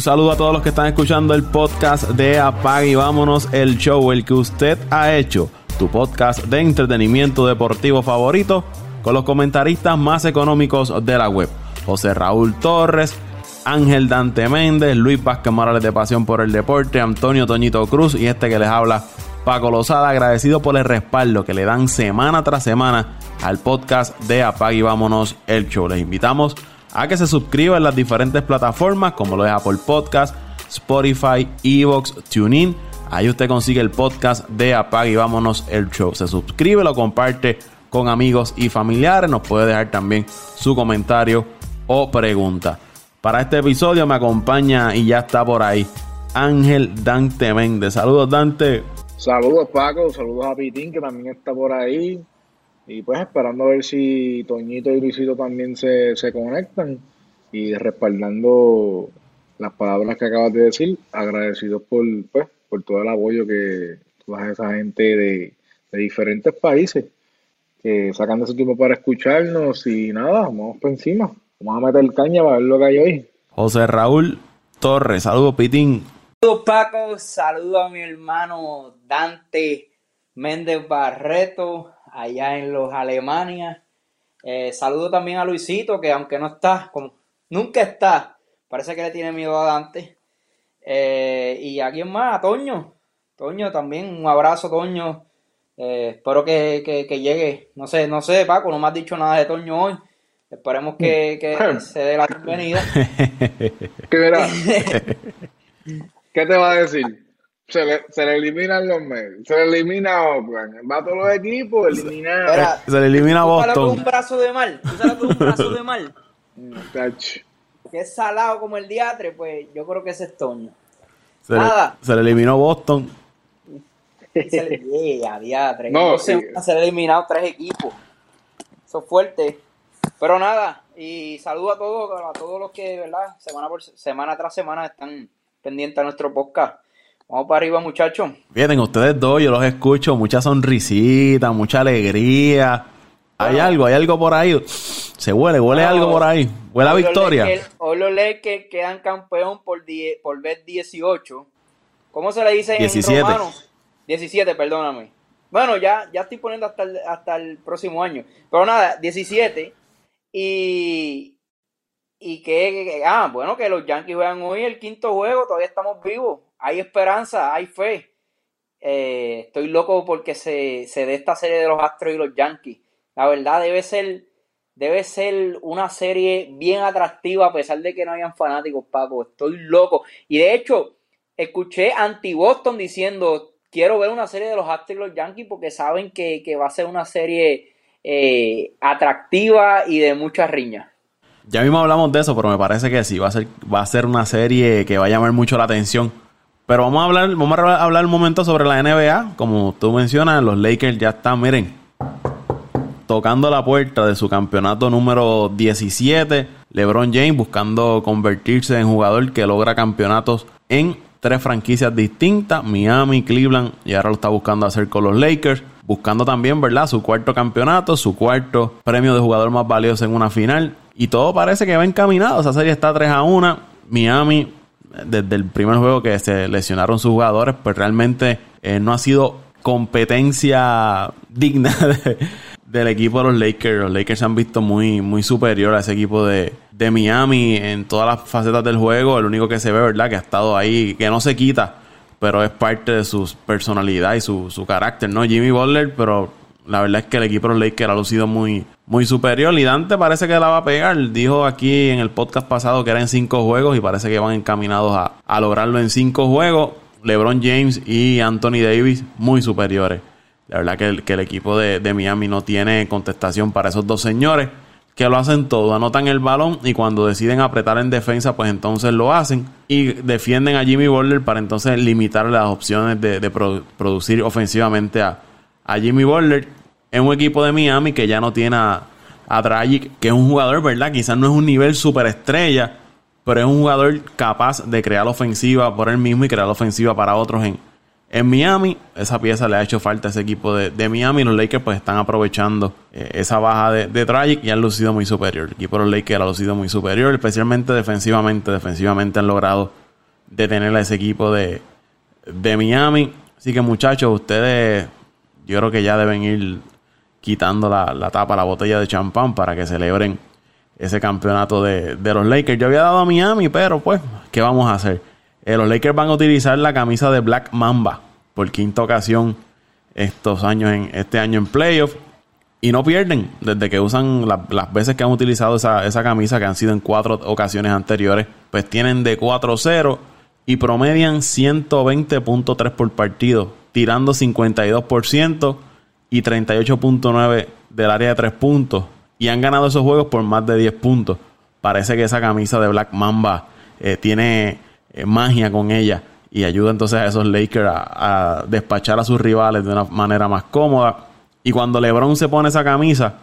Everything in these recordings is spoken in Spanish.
Un saludo a todos los que están escuchando el podcast de Apague y Vámonos, el show, el que usted ha hecho, tu podcast de entretenimiento deportivo favorito, con los comentaristas más económicos de la web. José Raúl Torres, Ángel Dante Méndez, Luis Vázquez Morales de Pasión por el Deporte, Antonio Toñito Cruz y este que les habla, Paco Lozada, agradecido por el respaldo que le dan semana tras semana al podcast de Apague y Vámonos, el show. Les invitamos a que se suscriba en las diferentes plataformas como lo es Apple Podcast, Spotify, Evox, TuneIn. Ahí usted consigue el podcast de Apague y Vámonos el Show. Se suscribe, lo comparte con amigos y familiares. Nos puede dejar también su comentario o pregunta. Para este episodio me acompaña y ya está por ahí Ángel Dante Méndez. Saludos Dante. Saludos Paco, saludos a Pitín que también está por ahí. Y pues esperando a ver si Toñito y Luisito también se, se conectan y respaldando las palabras que acabas de decir, agradecidos por, pues, por todo el apoyo que toda esa gente de, de diferentes países que sacan de su tiempo para escucharnos y nada, vamos por encima. Vamos a meter caña para ver lo que hay hoy. José Raúl Torres, saludos Pitín. Saludos Paco, saludos a mi hermano Dante Méndez Barreto, allá en los Alemania. Eh, saludo también a Luisito, que aunque no está, como nunca está, parece que le tiene miedo a Dante. Eh, y a quién más, a Toño. Toño también, un abrazo, Toño. Eh, espero que, que, llegue. No sé, no sé, Paco, no me has dicho nada de Toño hoy. Esperemos que, que se dé la bienvenida. ¿Qué, ¿Qué te va a decir? Se le, se le eliminan los medios, se le elimina Oakland, va a todos los equipos, elimina. se le elimina Boston. Con un brazo de mal, tú con un brazo de mal. que es salado como el diatre, pues yo creo que ese es Toño. Se Nada. Le, se le eliminó Boston. Se le yeah, diatre. No, se, se le eliminado tres equipos. Eso es fuerte. Pero nada, y saludo a todos, a todos los que, ¿verdad? Semana por semana tras semana están pendientes a nuestro podcast. Vamos para arriba, muchachos. Vienen ustedes dos, yo los escucho, mucha sonrisita, mucha alegría. Hay algo, hay algo por ahí. Se huele, huele algo por ahí. Huele a victoria. Hoy los que quedan campeón por, por vez 18. ¿Cómo se le dice 17. en romano? 17, perdóname. Bueno, ya, ya estoy poniendo hasta el, hasta el próximo año. Pero nada, 17. Y, y que, ah, bueno, que los Yankees juegan hoy el quinto juego, todavía estamos vivos hay esperanza, hay fe. Eh, estoy loco porque se, se dé esta serie de los Astros y los Yankees. La verdad debe ser, debe ser una serie bien atractiva a pesar de que no hayan fanáticos, Paco. Estoy loco. Y de hecho, escuché anti-Boston diciendo, quiero ver una serie de los Astros y los Yankees porque saben que, va a ser una serie eh, atractiva y de mucha riña. Ya mismo hablamos de eso, pero me parece que sí, va a ser, va a ser una serie que va a llamar mucho la atención pero vamos a hablar, vamos a hablar un momento sobre la NBA. Como tú mencionas, los Lakers ya están, miren, tocando la puerta de su campeonato número 17. LeBron James buscando convertirse en jugador que logra campeonatos en tres franquicias distintas, Miami, Cleveland y ahora lo está buscando hacer con los Lakers. Buscando también, ¿verdad? Su cuarto campeonato, su cuarto premio de jugador más valioso en una final. Y todo parece que va encaminado. Esa serie está 3 a 1. Miami desde el primer juego que se lesionaron sus jugadores, pues realmente eh, no ha sido competencia digna del equipo de los Lakers. Los Lakers se han visto muy, muy superior a ese equipo de, de Miami en todas las facetas del juego. El único que se ve, ¿verdad? Que ha estado ahí, que no se quita, pero es parte de su personalidad y su, su carácter, ¿no? Jimmy Butler, pero la verdad es que el equipo de los Lakers ha lucido muy, muy superior. Y Dante parece que la va a pegar. Dijo aquí en el podcast pasado que era en cinco juegos y parece que van encaminados a, lograrlo en cinco juegos. LeBron James y Anthony Davis muy superiores. La verdad que el, que el equipo de, de, Miami no tiene contestación para esos dos señores que lo hacen todo, anotan el balón y cuando deciden apretar en defensa, pues entonces lo hacen y defienden a Jimmy Butler para entonces limitar las opciones de, producir ofensivamente a, a Jimmy Butler en un equipo de Miami que ya no tiene a, Dragic, que es un jugador, ¿verdad? Quizás no es un nivel superestrella, pero es un jugador capaz de crear ofensiva por él mismo y crear ofensiva para otros en, En Miami, esa pieza le ha hecho falta a ese equipo de, Miami. Los Lakers pues están aprovechando eh, esa baja de, de Tragic y han lucido muy superior. El equipo de los Lakers ha lucido muy superior, especialmente defensivamente. Defensivamente han logrado detener a ese equipo de, de Miami. Así que muchachos, ustedes yo creo que ya deben ir quitando la, la tapa, la botella de champán para que celebren ese campeonato de, de, los Lakers. Yo había dado a Miami, pero pues, ¿qué vamos a hacer? Eh, los Lakers van a utilizar la camisa de Black Mamba por quinta ocasión estos años en este año en playoff. Y no pierden desde que usan las veces que han utilizado esa, esa, camisa, que han sido en cuatro ocasiones anteriores, pues tienen de 4-0 y promedian 120.3 por partido, tirando 52% y 38.9 del área de 3 puntos. Y han ganado esos juegos por más de 10 puntos. Parece que esa camisa de Black Mamba eh, tiene eh, magia con ella y ayuda entonces a esos Lakers a, despachar a sus rivales de una manera más cómoda. Y cuando LeBron se pone esa camisa,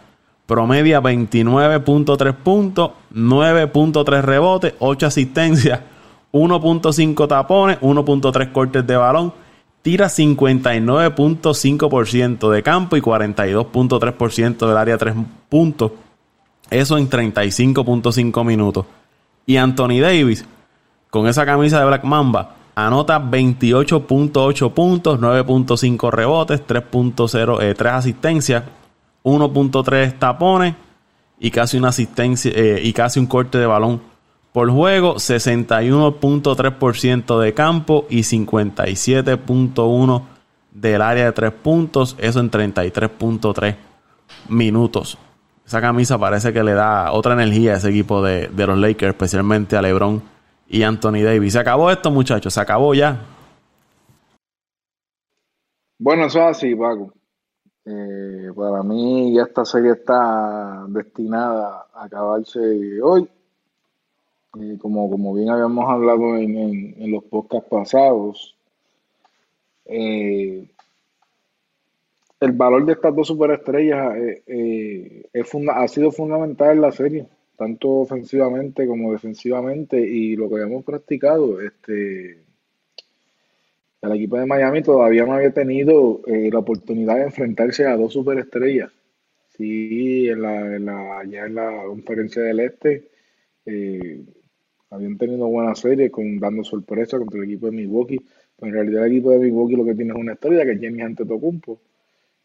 promedia 29.3 puntos, 9.3 rebotes, 8 asistencias, 1.5 tapones, 1.3 cortes de balón, tira 59.5% de campo y 42.3% del área 3 puntos. Eso en 35.5 minutos. Y Anthony Davis con esa camisa de Black Mamba, anota 28.8 puntos, 9.5 rebotes, 3.0, eh, 3 asistencias, 1.3 tapones y casi una asistencia eh, y casi un corte de balón por juego, 61.3% de campo y 57.1 del área de 3 puntos, eso en 33.3 minutos. Esa camisa parece que le da otra energía a ese equipo de, de los Lakers, especialmente a LeBron y Anthony Davis. Se acabó esto, muchachos, se acabó ya. Bueno, eso es así, Paco. Eh, para mí ya esta serie está destinada a acabarse hoy. Eh, como, como bien habíamos hablado en, los podcasts pasados, eh, el valor de estas dos superestrellas ha sido fundamental en la serie tanto ofensivamente como defensivamente, y lo que habíamos practicado, este, el equipo de Miami todavía no había tenido eh, la oportunidad de enfrentarse a dos superestrellas. Sí, en la, en la, ya en la conferencia del Este eh, habían tenido buenas series con, dando sorpresa contra el equipo de Milwaukee. Pero en realidad el equipo de Milwaukee lo que tiene es una estrella que Jenny Antetokounmpo.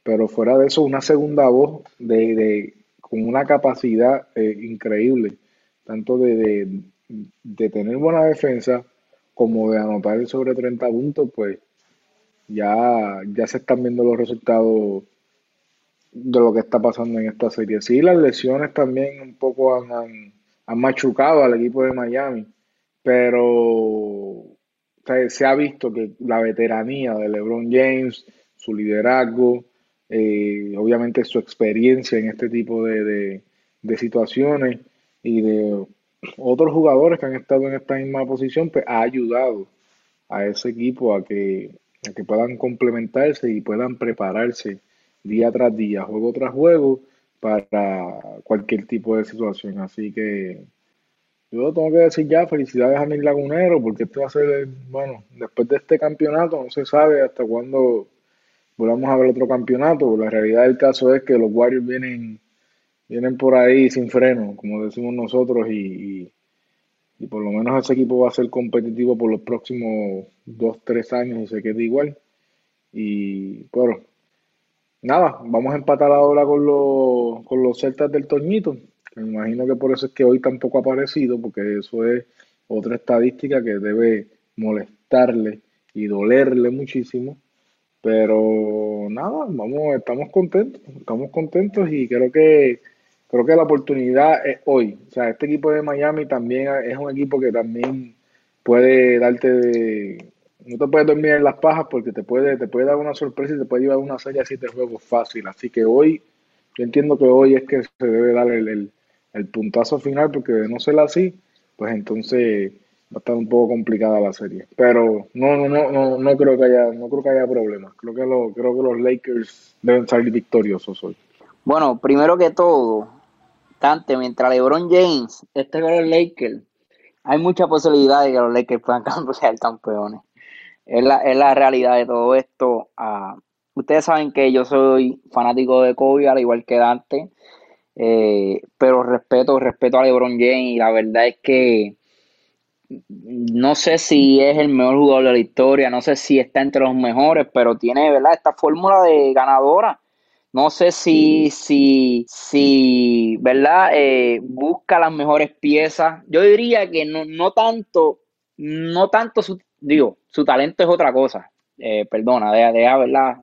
Pero fuera de eso, una segunda voz de con una capacidad eh, increíble, tanto de, tener buena defensa como de anotar sobre 30 puntos, pues ya, ya se están viendo los resultados de lo que está pasando en esta serie. Sí, las lesiones también un poco han, machucado al equipo de Miami, pero se ha visto que la veteranía de LeBron James, su liderazgo, eh, obviamente su experiencia en este tipo de, situaciones y de otros jugadores que han estado en esta misma posición, pues ha ayudado a ese equipo a que, que puedan complementarse y puedan prepararse día tras día, juego tras juego, para cualquier tipo de situación. Así que yo tengo que decir ya, felicidades a mi lagunero, porque esto va a ser, bueno, después de este campeonato, no se sabe hasta cuándo volvamos a ver otro campeonato. La realidad del caso es que los Warriors vienen, vienen por ahí sin freno, como decimos nosotros, y, y, por lo menos ese equipo va a ser competitivo por los próximos dos, tres años y se queda igual. Y bueno, nada, vamos a empatar ahora con los, con los Celtas del Toñito. Me imagino que por eso es que hoy tampoco ha aparecido, porque eso es otra estadística que debe molestarle y dolerle muchísimo pero nada, vamos, estamos contentos, estamos contentos y creo que creo que la oportunidad es hoy. O sea, este equipo de Miami también es un equipo que también puede darte de, no te puedes dormir en las pajas porque te puede, te puede dar una sorpresa y te puede llevar una serie así de juegos fácil. Así que hoy, yo entiendo que hoy es que se debe dar el, el puntazo final porque de no ser así, pues entonces va a estar un poco complicada la serie. Pero no, no, no, no, no creo que haya, no creo que haya problemas. Creo que lo, creo que los Lakers deben salir victoriosos hoy. Bueno, primero que todo, Tante, mientras LeBron James esté con los Lakers, hay mucha posibilidad de que los Lakers puedan ser campeones. Es la, es la realidad de todo esto. Ah, ustedes saben que yo soy fanático de Kobe, al igual que Dante, eh, pero respeto, respeto a LeBron James y la verdad es que no sé si es el mejor jugador de la historia, no sé si está entre los mejores, pero tiene, ¿verdad? Esta fórmula de ganadora. No sé si, si, si, ¿verdad? Eh, busca las mejores piezas. Yo diría que no, no tanto, no tanto su, digo, su talento es otra cosa. Eh, perdona, deja, deja, ¿verdad?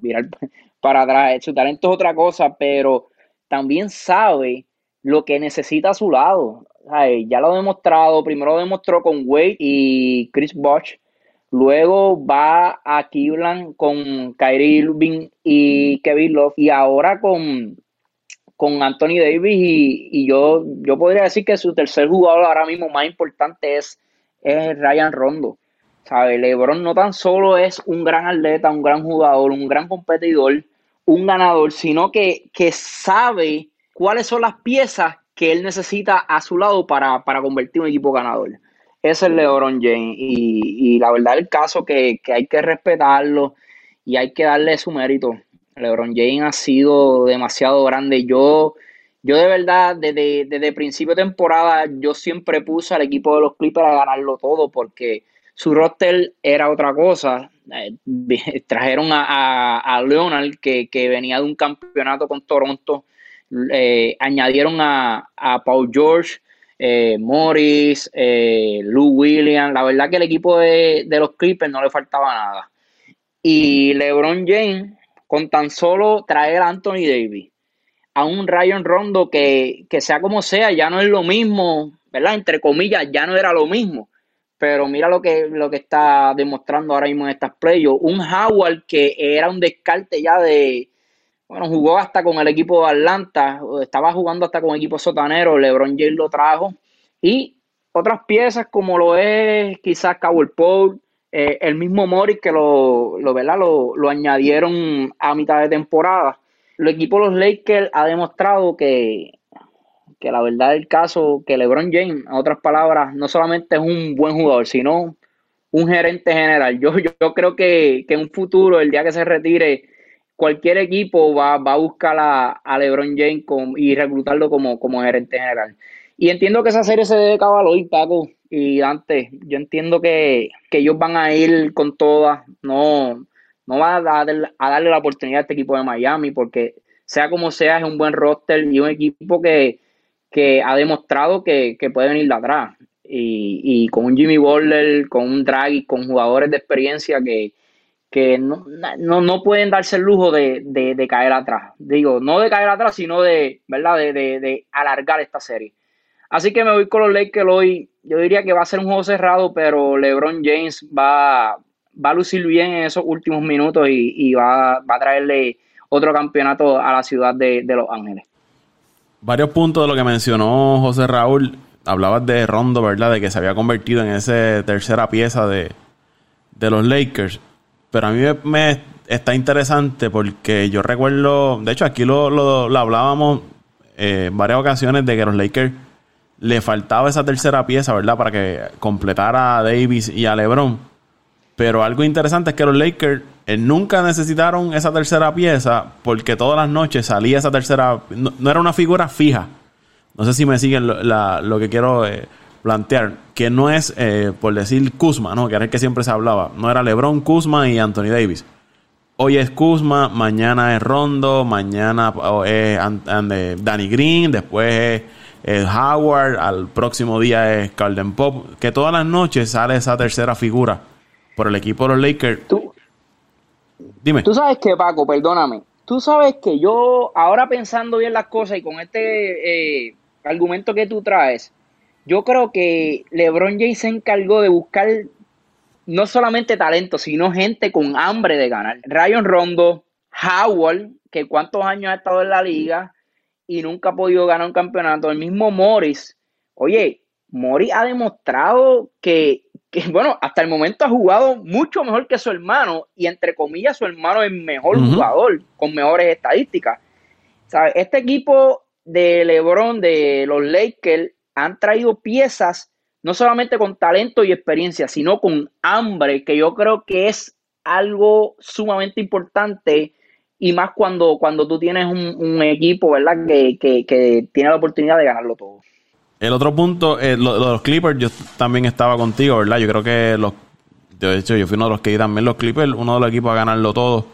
Mirar para atrás. Su talento es otra cosa, pero también sabe lo que necesita a su lado ya lo ha demostrado, primero lo demostró con Wade y Chris Bosh, luego va a Cleveland con Kyrie Irving y Kevin Love y ahora con, con Anthony Davis y, yo, yo podría decir que su tercer jugador ahora mismo más importante es, es Ryan Rondo. ¿Sabe? LeBron no tan solo es un gran atleta, un gran jugador, un gran competidor, un ganador, sino que, que sabe cuáles son las piezas que él necesita a su lado para, convertir un equipo ganador. Ese es LeBron James. Y, la verdad el caso que, que hay que respetarlo y hay que darle su mérito. LeBron James ha sido demasiado grande. Yo, yo de verdad, desde, desde principio de temporada, yo siempre puse al equipo de los Clippers a ganarlo todo porque su roster era otra cosa. Eh, trajeron a, a, Leonard, que, que, venía de un campeonato con Toronto eh, añadieron a, Paul George, eh, Morris, eh, Lou Williams. La verdad que el equipo de, los Clippers no le faltaba nada. Y LeBron James, con tan solo traer a Anthony Davis, a un Ryan Rondo que, sea como sea, ya no es lo mismo, ¿verdad? Entre comillas, ya no era lo mismo. Pero mira lo que, lo que está demostrando ahora mismo en estas playoffs. Un Howard que era un descarte ya de, bueno, jugó hasta con el equipo de Atlanta, estaba jugando hasta con equipo sotanero, LeBron James lo trajo. Y otras piezas como lo es quizás Cowell Paul, eh, el mismo Morris que lo, lo, lo, lo añadieron a mitad de temporada. El equipo de los Lakers ha demostrado que, que la verdad del caso, que LeBron James, en otras palabras, no solamente es un buen jugador, sino un gerente general. Yo, yo, creo que, que en un futuro, el día que se retire, cualquier equipo va, a buscar a, LeBron James y reclutarlo como, como gerente general. Y entiendo que esa serie se debe acabar hoy, Paco y Dante. Yo entiendo que, ellos van a ir con todas. No, no van a, darle la oportunidad a este equipo de Miami porque sea como sea, es un buen roster y un equipo que, ha demostrado que, puede venir de atrás. Y, y, con un Jimmy Butler, con un Draghi, con jugadores de experiencia que, que no, no, pueden darse el lujo de, caer atrás. Digo, no de caer atrás, sino de, ¿verdad? De, alargar esta serie. Así que me voy con los Lakers hoy. Yo diría que va a ser un juego cerrado, pero LeBron James va, va a lucir bien en esos últimos minutos y, va, a traerle otro campeonato a la ciudad de, Los Ángeles. Varios puntos de lo que mencionó José Raúl. Hablabas de Rondo, ¿verdad? De que se había convertido en esa tercera pieza de, de los Lakers. Pero a mí me, está interesante porque yo recuerdo, de hecho aquí lo, lo, hablábamos eh, en varias ocasiones de que los Lakers le faltaba esa tercera pieza, ¿verdad? Para que completara a Davis y a LeBron. Pero algo interesante es que los Lakers eh, nunca necesitaron esa tercera pieza porque todas las noches salía esa tercera... No, era una figura fija. No sé si me siguen lo, que quiero eh, plantear que no es, eh, por decir Kuzma, ¿no? que era el que siempre se hablaba. No era LeBron, Kuzma y Anthony Davis. Hoy es Kuzma, mañana es Rondo, mañana es Danny Green, después es, Howard, al próximo día es Calden Pop. Que todas las noches sale esa tercera figura por el equipo de los Lakers. Dime. Tú sabes que, Paco, perdóname. Tú sabes que yo, ahora pensando bien las cosas y con este eh, argumento que tú traes, yo creo que LeBron James se encargó de buscar no solamente talento, sino gente con hambre de ganar. Ryan Rondo, Howard, que cuántos años ha estado en la liga y nunca ha podido ganar un campeonato. El mismo Morris. Oye, Morris ha demostrado que, bueno, hasta el momento ha jugado mucho mejor que su hermano y entre comillas su hermano es mejor jugador, con mejores estadísticas. Este equipo de LeBron, de los Lakers, han traído piezas no solamente con talento y experiencia, sino con hambre, que yo creo que es algo sumamente importante y más cuando, cuando tú tienes un, equipo, ¿verdad? Que, que, tiene la oportunidad de ganarlo todo. El otro punto, eh, lo, los Clippers, yo también estaba contigo, ¿verdad? Yo creo que los, de hecho, yo fui uno de los que también los Clippers, uno de los equipos a ganarlo todo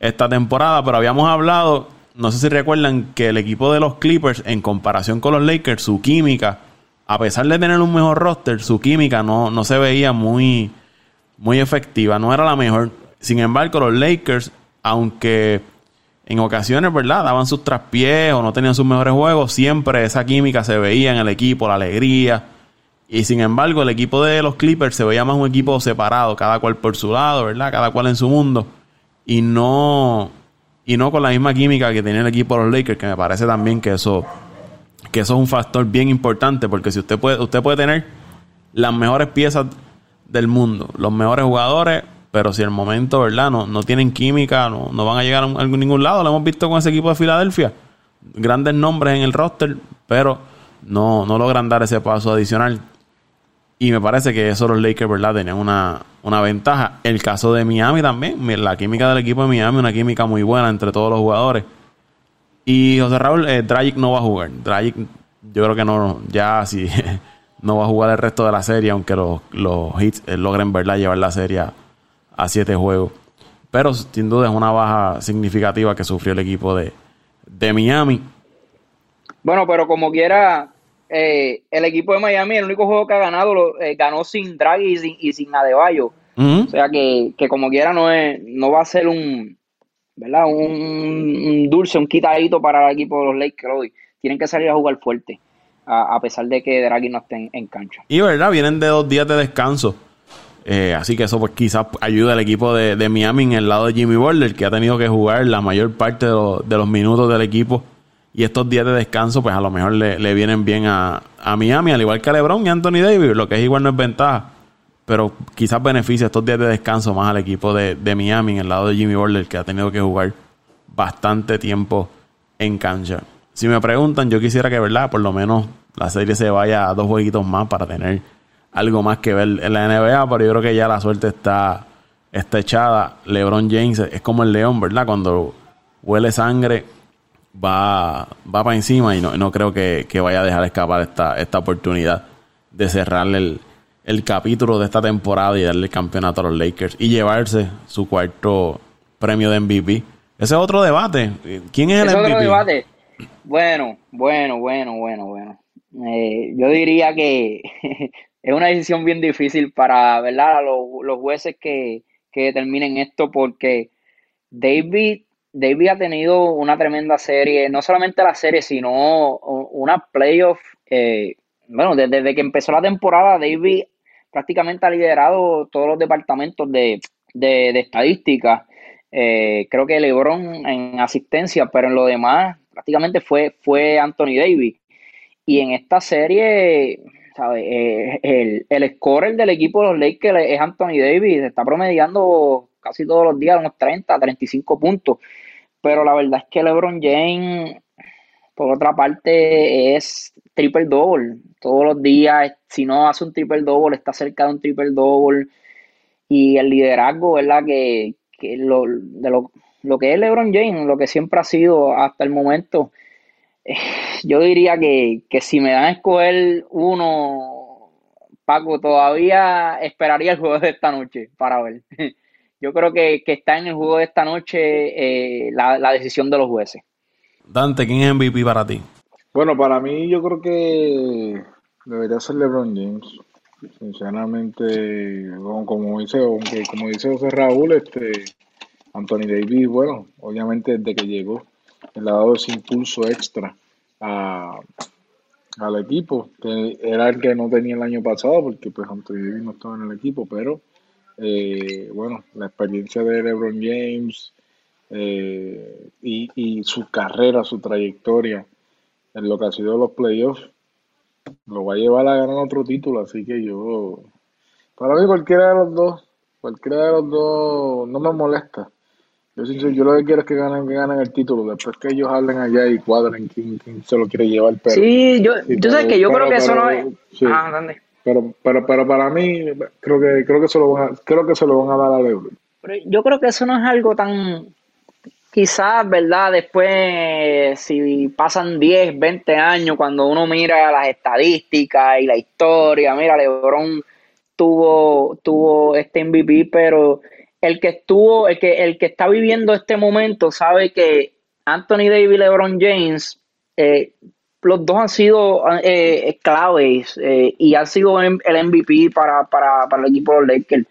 esta temporada, pero habíamos hablado, no sé si recuerdan, que el equipo de los Clippers, en comparación con los Lakers, su química a pesar de tener un mejor roster, su química no, no se veía muy, muy efectiva, no era la mejor. Sin embargo, los Lakers, aunque en ocasiones, ¿verdad? Daban sus traspiés o no tenían sus mejores juegos, siempre esa química se veía en el equipo, la alegría. Y sin embargo, el equipo de los Clippers se veía más un equipo separado, cada cual por su lado, ¿verdad? Cada cual en su mundo. Y no, y no con la misma química que tenía el equipo de los Lakers, que me parece también que eso que eso es un factor bien importante porque si usted puede, usted puede tener las mejores piezas del mundo, los mejores jugadores, pero si el momento, ¿verdad? No, no tienen química, no, no van a llegar a, ningún lado. Lo hemos visto con ese equipo de Filadelfia. Grandes nombres en el roster, pero no, no logran dar ese paso adicional. Y me parece que eso los Lakers, ¿verdad? Tenían una, una ventaja. El caso de Miami también. La química del equipo de Miami, una química muy buena entre todos los jugadores. Y José Raúl, eh, Dragic no va a jugar. Dragic, yo creo que no, ya sí, no va a jugar el resto de la serie, aunque los, los hits eh, logren, ¿verdad?, llevar la serie siete juegos. Pero sin duda es una baja significativa que sufrió el equipo de, Miami. Bueno, pero como quiera, eh, el equipo de Miami, el único juego que ha ganado, lo, eh, ganó sin Draghi y sin, y sin Adebayo. O sea que, que, como quiera no, es, no va a ser un, ¿verdad? Un, dulce, un quitadito para el equipo de los Lakers hoy. Tienen que salir a jugar fuerte, a, pesar de que Draghi no esté en, cancha. Y verdad, vienen de dos días de descanso. Eh, así que eso pues quizás ayuda al equipo de, Miami en el lado de Jimmy Butler, que ha tenido que jugar la mayor parte de, los minutos del equipo. Y estos días de descanso, pues a lo mejor le, vienen bien a, a, Miami, al igual que a LeBron y Anthony Davis, lo que es igual no es ventaja pero quizás beneficia estos días de descanso más al equipo de, Miami en el lado de Jimmy Butler que ha tenido que jugar bastante tiempo en cancha. Si me preguntan, yo quisiera que, ¿verdad? Por lo menos la serie se vaya a dos jueguitos más para tener algo más que ver en la NBA, pero yo creo que ya la suerte está, está echada. LeBron James es como el león, ¿verdad? Cuando huele sangre va, va para encima y no, no creo que, que, vaya a dejar escapar esta, esta oportunidad de cerrarle el, el capítulo de esta temporada y darle el campeonato a los Lakers y llevarse su cuarto premio de MVP. Ese es otro debate. ¿Quién es el MVP? Otro debate. Bueno, bueno, bueno, bueno, bueno. Eh, yo diría que es una decisión bien difícil para ¿verdad? Los, los jueces que, que determinen esto porque David David ha tenido una tremenda serie, no solamente la serie, sino una playoff. Eh, bueno, desde, desde, que empezó la temporada, David prácticamente ha liderado todos los departamentos de, estadística. Eh, creo que LeBron en asistencia, pero en lo demás prácticamente fue, fue Anthony Davis. Y en esta serie, eh, el, el scorer del equipo de los Lakers es Anthony Davis, está promediando casi todos los días unos 30, 35 puntos. Pero la verdad es que LeBron James, por otra parte, es triple double todos los días. Si no hace un triple double, está cerca de un triple double. Y el liderazgo, ¿verdad? Que, lo, de lo, que es LeBron James, lo que siempre ha sido hasta el momento. Eh, yo diría que, si me dan a escoger uno, Paco, todavía esperaría el juego de esta noche para ver. Yo creo que, está en el juego de esta noche eh, la, la decisión de los jueces. Dante, ¿quién es MVP para ti? Bueno, para mí yo creo que debería ser LeBron James. Sinceramente, como, dice, como dice José Raúl, este Anthony Davis, bueno, obviamente desde que llegó, le ha dado ese impulso extra a, al equipo, que era el que no tenía el año pasado, porque pues Anthony Davis no estaba en el equipo, pero eh, bueno, la experiencia de LeBron James eh, y, y su carrera, su trayectoria en lo que ha sido los playoffs, lo va a llevar a ganar otro título, así que yo, para mí cualquiera de los dos, cualquiera de los dos no me molesta. Yo, yo lo que quiero es que ganen, que ganen el título, después que ellos hablen allá y cuadren quién, quién se lo quiere llevar. Pero, sí, yo, yo sé que yo creo que eso no es... Ah, Pero, pero, pero para mí, creo que, creo que se lo van a, creo que se lo van a dar a LeBron. yo creo que eso no es algo tan, quizás, ¿verdad? Después, si pasan 10, 20 años, cuando uno mira las estadísticas y la historia, mira, LeBron tuvo, tuvo este MVP, pero el que estuvo, el que, el que está viviendo este momento sabe que Anthony Davis y LeBron James eh, los dos han sido eh, claves eh, y han sido el MVP para, para, para el equipo de los Lakers.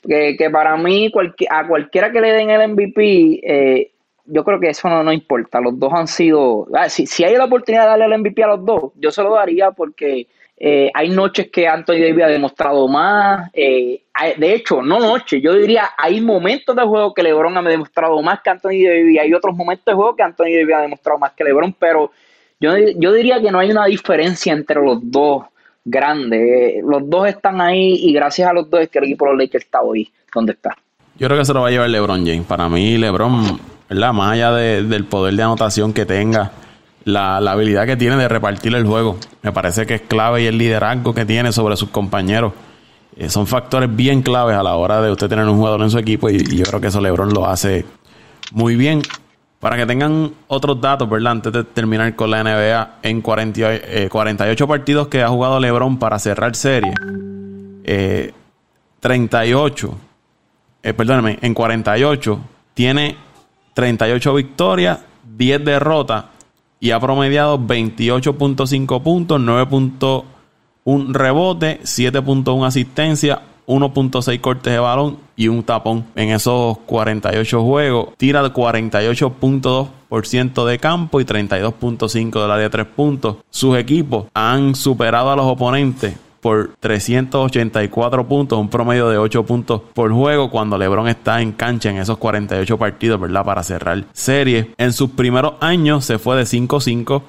Que, para mí, a cualquiera que le den el MVP, yo creo que eso no, no importa. Los dos han sido. Ah, si, si hay la oportunidad de darle el MVP a los dos, yo se lo daría porque eh, hay noches que Anthony Davis ha demostrado más. de hecho, no noches, yo diría, hay momentos de juego que LeBron ha demostrado más que Anthony Davis. Y hay otros momentos de juego que Anthony Davis ha demostrado más que LeBron, pero yo, yo diría que no hay una diferencia entre los dos grandes. Los dos están ahí y gracias a los dos es que el equipo de los Lakers está hoy donde está. Yo creo que se lo va a llevar LeBron James. Para mí, LeBron, ¿verdad? más allá del poder de anotación que tenga, la, habilidad que tiene de repartir el juego, me parece que es clave y el liderazgo que tiene sobre sus compañeros. Eh, son factores bien claves a la hora de usted tener un jugador en su equipo y, yo creo que eso LeBron lo hace muy bien. Para que tengan otros datos, ¿verdad? Antes de terminar con la NBA, en 48 eh, partidos que ha jugado LeBron para cerrar serie, 38, eh, eh, perdóname, en 48 tiene 38 victorias, 10 derrotas y ha promediado 28.5 puntos, 9.1 rebote, 7.1 asistencia, 1.6 cortes de balón y un tapón en esos 48 juegos. Tira 48.2% de campo y 32.5% del área de 3 puntos. Sus equipos han superado a los oponentes por 384 puntos, un promedio de 8 puntos por juego cuando LeBron está en cancha en esos 48 partidos, ¿verdad? Para cerrar serie. En sus primeros años se fue de 5-5,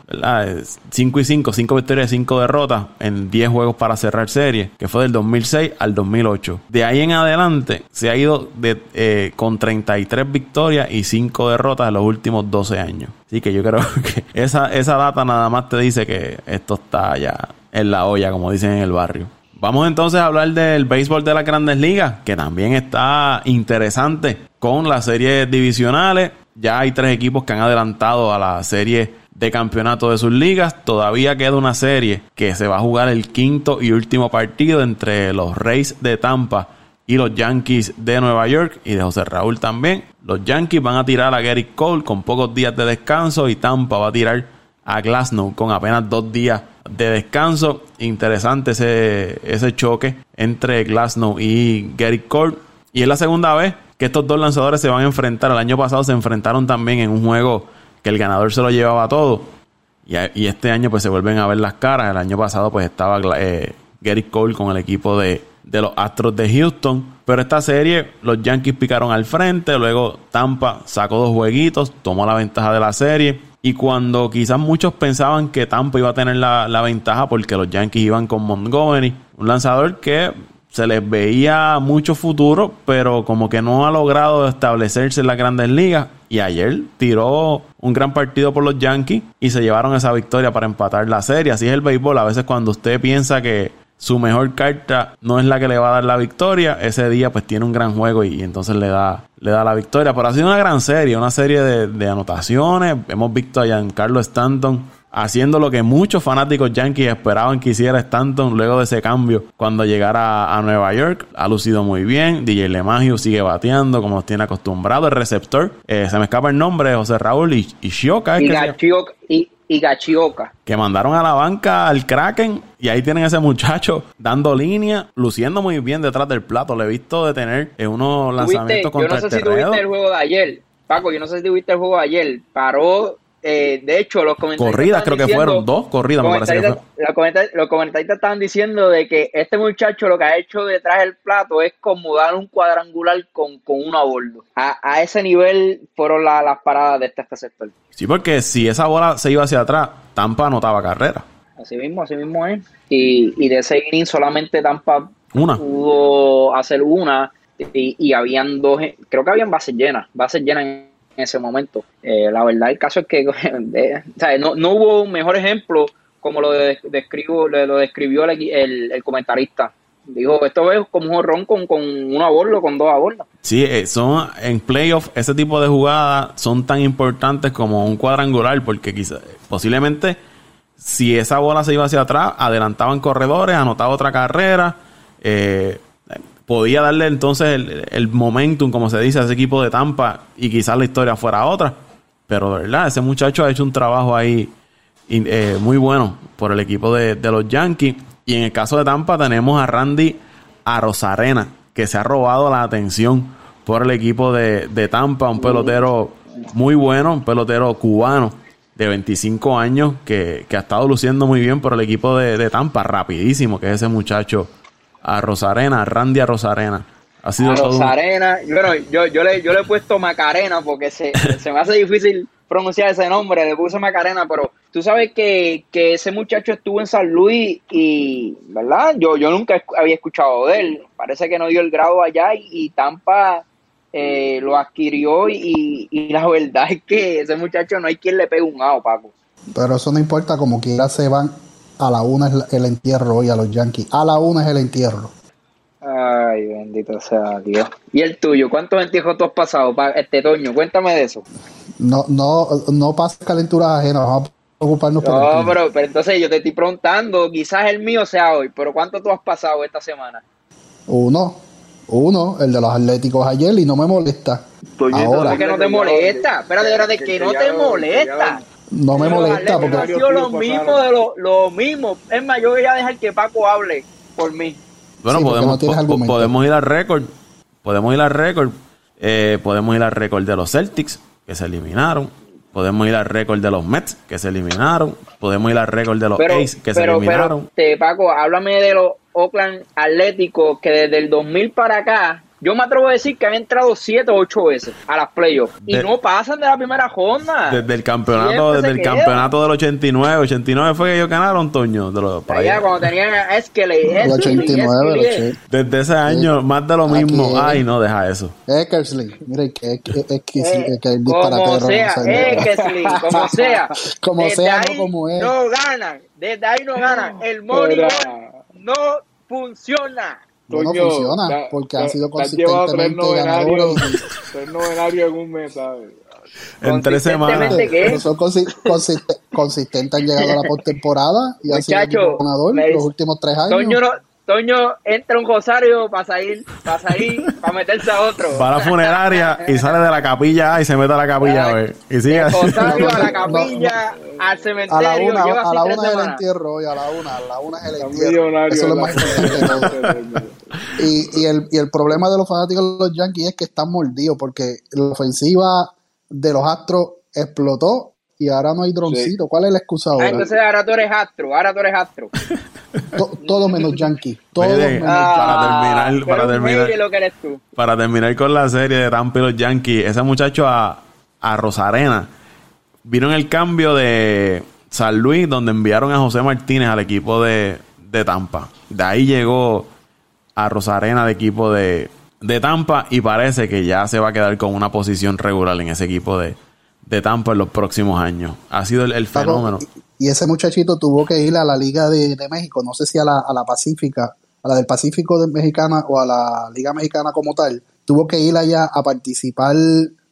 5 y 5, 5 victorias y 5 derrotas en 10 juegos para cerrar serie, que fue del 2006 al 2008. De ahí en adelante se ha ido de, eh, con 33 victorias y 5 derrotas en los últimos 12 años. Así que yo creo que esa, esa data nada más te dice que esto está ya en la olla, como dicen en el barrio. Vamos entonces a hablar del béisbol de las grandes ligas, que también está interesante con las series divisionales. Ya hay tres equipos que han adelantado a la serie de campeonato de sus ligas. Todavía queda una serie que se va a jugar el quinto y último partido entre los Rays de Tampa y los Yankees de Nueva York y de José Raúl también. Los Yankees van a tirar a Gary Cole con pocos días de descanso y Tampa va a tirar a Glasnow con apenas dos días de descanso. Interesante ese, ese choque entre Glasnow y Gary Cole. Y es la segunda vez que estos dos lanzadores se van a enfrentar. El año pasado se enfrentaron también en un juego que el ganador se lo llevaba todo. Y, este año pues se vuelven a ver las caras. El año pasado pues estaba eh, Gary Cole con el equipo de, de los Astros de Houston. Pero esta serie los Yankees picaron al frente. Luego Tampa sacó dos jueguitos, tomó la ventaja de la serie. Y cuando quizás muchos pensaban que Tampa iba a tener la, ventaja porque los Yankees iban con Montgomery, un lanzador que se les veía mucho futuro, pero como que no ha logrado establecerse en las grandes ligas. Y ayer tiró un gran partido por los Yankees y se llevaron esa victoria para empatar la serie. Así es el béisbol. A veces cuando usted piensa que su mejor carta no es la que le va a dar la victoria, ese día pues tiene un gran juego y, entonces le da, le da la victoria. Pero ha sido una gran serie, una serie de, anotaciones. Hemos visto a Giancarlo Stanton haciendo lo que muchos fanáticos yankees esperaban que hiciera Stanton luego de ese cambio cuando llegara a, Nueva York. Ha lucido muy bien. DJ LeMagio sigue bateando como nos tiene acostumbrado. El receptor, eh, se me escapa el nombre, José Raúl y, y Shioka. y, y Gachioca. Que mandaron a la banca al Kraken y ahí tienen a ese muchacho dando línea, luciendo muy bien detrás del plato. Le he visto detener en unos lanzamientos contra Yo no sé si tuviste el juego de ayer. Paco, yo no sé si tuviste el juego de ayer. Paró eh, de hecho, los comentarios. Corridas, creo que fueron dos corridas, me parece. Los, comentarios, estaban diciendo de que este muchacho lo que ha hecho detrás del plato es como dar un cuadrangular con, con uno a bordo. A, ese nivel fueron las paradas de este, este, sector. Sí, porque si esa bola se iba hacia atrás, Tampa anotaba carrera. Así mismo, así mismo es. Y, y de ese inning solamente Tampa una. pudo hacer una. Y, y habían dos, creo que habían bases llenas, bases llenas en en ese momento. Eh, la verdad, el caso es que no, no, hubo un mejor ejemplo como lo, describo, lo, describió el, comentarista. Dijo, esto es como un jorrón con, con una bola o con dos bolas. Sí, eh, son en playoff ese tipo de jugadas son tan importantes como un cuadrangular porque quizás posiblemente si esa bola se iba hacia atrás, adelantaban corredores, anotaba otra carrera, eh, podía darle entonces el, el, momentum, como se dice, a ese equipo de Tampa y quizás la historia fuera otra. Pero de verdad, ese muchacho ha hecho un trabajo ahí eh, muy bueno por el equipo de, los Yankees. Y en el caso de Tampa tenemos a Randy Arozarena, que se ha robado la atención por el equipo de, Tampa, un pelotero muy bueno, un pelotero cubano de 25 años que, ha estado luciendo muy bien por el equipo de, Tampa, rapidísimo, que es ese muchacho a Rosarena, Randy a Rosarena. Ha sido Rosarena, bueno, yo, yo, le, yo le he puesto Macarena porque se, se me hace difícil pronunciar ese nombre, le puse Macarena, pero tú sabes que, ese muchacho estuvo en San Luis y, ¿verdad? Yo, yo nunca había escuchado de él. Parece que no dio el grado allá y, Tampa eh, lo adquirió y, la verdad es que ese muchacho no hay quien le pegue un ao, Paco. Pero eso no importa, como quiera se van a la una es el entierro hoy a los Yankees. A la una es el entierro. Ay, bendito sea Dios. ¿Y el tuyo? ¿Cuántos entierros tú has pasado, este Toño? Cuéntame de eso. No, no, no pases calenturas ajenas, vamos a preocuparnos por No, pero, pero entonces yo te estoy preguntando, quizás el mío sea hoy, pero ¿cuánto tú has pasado esta semana? Uno, uno, el de los Atléticos ayer y no me molesta. Ahora. que no te molesta? Espérate, espérate, que no te molesta. No me molesta porque... Ha sido lo mismo de lo, lo mismo. Es más, yo voy a dejar que Paco hable por mí. Bueno, podemos, podemos ir al récord. Podemos ir al récord. Eh, podemos ir al récord de los Celtics que se eliminaron. Podemos ir al récord de los Mets, que se eliminaron. Podemos ir al récord de los A's, que se eliminaron. Pero, te, Paco, háblame de los Oakland Atléticos, que desde el 2000 para acá yo me atrevo a decir que han entrado siete o ocho veces a las playoffs y no pasan de la primera ronda. Desde el campeonato, desde el campeonato del 89, 89 fue que ellos ganaron, Toño. De los, para allá, cuando tenían a Eskeley, 89, Desde ese año, más de lo mismo. Ay, no, deja eso. Eckersley, mire, que es que eh, Como sea, Eckersley, como sea. como sea, no como es. No ganan, desde ahí no ganan. El money no funciona no funciona porque han sido consistentemente ganadores. Tres novenarios en un mes, ¿sabes? En tres semanas. Son consistentes, han llegado a la postemporada y han sido ganador los últimos tres años. Toño entra un rosario para salir, para salir, para meterse a otro. Va a la funeraria y sale de la capilla y se mete a la capilla a ver. Y sigue así. Rosario a la capilla, al cementerio. A la una, a la una es el entierro y a la una, a la una es el entierro. Eso es lo más importante y, y, el, y el problema de los fanáticos de los Yankees es que están mordidos porque la ofensiva de los Astros explotó y ahora no hay droncito. ¿Cuál es la excusa ahora? Ah, entonces ahora tú eres astro, ahora tú eres astro. todo menos yankee. Todo menos para terminar, para terminar, para terminar con la serie de Tampa y los Yankees, ese muchacho a, a Rosarena vino en el cambio de San Luis, donde enviaron a José Martínez al equipo de, de Tampa. De ahí llegó a Rosarena al equipo de, de Tampa y parece que ya se va a quedar con una posición regular en ese equipo de, de Tampa en los próximos años. Ha sido el, fenómeno. Y ese muchachito tuvo que ir a la Liga de, México, no sé si a la, a la Pacífica, a la del Pacífico de Mexicana o a la Liga Mexicana como tal. Tuvo que ir allá a participar,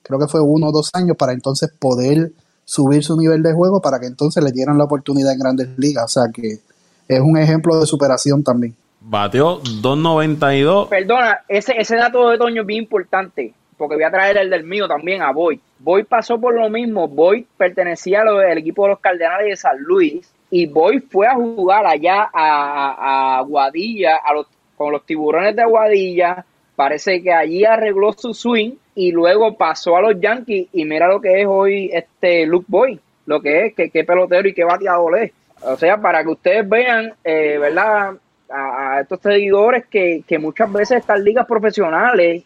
creo que fue uno o dos años, para entonces poder subir su nivel de juego para que entonces le dieran la oportunidad en grandes ligas. O sea que es un ejemplo de superación también. Bateó 2.92. Perdona, ese, ese dato de Toño es bien importante porque voy a traer el del mío también a Boyd. Boyd pasó por lo mismo, Boyd pertenecía al equipo de los Cardenales de San Luis y Boyd fue a jugar allá a, Guadilla, a los, con los tiburones de Guadilla, parece que allí arregló su swing y luego pasó a los Yankees y mira lo que es hoy este Luke Boyd, lo que es, que qué pelotero y qué bateador es. O sea, para que ustedes vean, eh, ¿verdad? A, estos seguidores que, que muchas veces estas ligas profesionales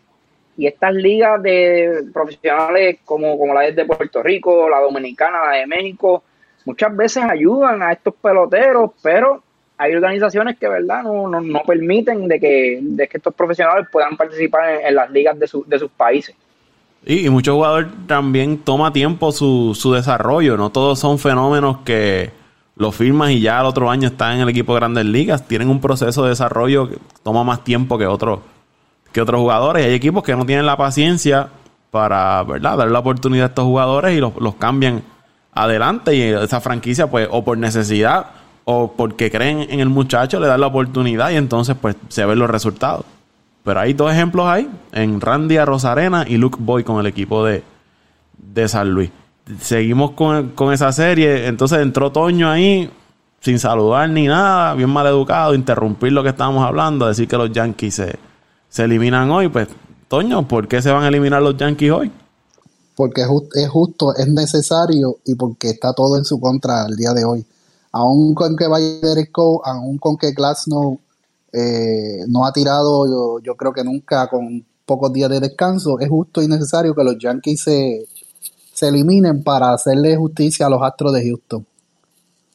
y estas ligas de profesionales como, como la de Puerto Rico, la dominicana, la de México, muchas veces ayudan a estos peloteros, pero hay organizaciones que verdad no, no, permiten de que, de que estos profesionales puedan participar en, las ligas de, de sus países. Y, y muchos jugadores también toma tiempo su, su desarrollo, no todos son fenómenos que lo firmas y ya el otro año está en el equipo de Grandes Ligas. Tienen un proceso de desarrollo que toma más tiempo que otros que otros jugadores. Hay equipos que no tienen la paciencia para, ¿verdad?, darle la oportunidad a estos jugadores y los, los cambian adelante. Y esa franquicia, pues, o por necesidad o porque creen en el muchacho, le dan la oportunidad y entonces, pues, se ven los resultados. Pero hay dos ejemplos ahí, en Randy Rosarena y Luke Boy con el equipo de, de San Luis. Seguimos con, esa serie, entonces entró Toño ahí sin saludar ni nada, bien mal educado, interrumpir lo que estábamos hablando, decir que los Yankees se, se eliminan hoy, pues Toño, ¿por qué se van a eliminar los Yankees hoy? Porque es, justo, es necesario y porque está todo en su contra el día de hoy. Aún con que vaya Derek Cole, aún con que Glasnow eh, no ha tirado, yo, creo que nunca con pocos días de descanso, es justo y necesario que los Yankees se, se eliminen para hacerle justicia a los Astros de Houston.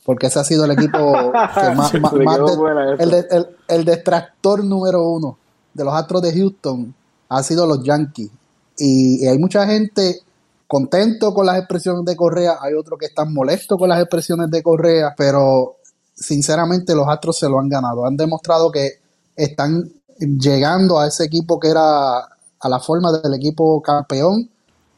Porque ese ha sido el equipo que más, el, el, detractor número uno de los Astros de Houston ha sido los Yankees. Y, hay mucha gente contento con las expresiones de Correa, hay otros que están molestos con las expresiones de Correa, pero sinceramente los Astros se lo han ganado. Han demostrado que están llegando a ese equipo que era a la forma del equipo campeón.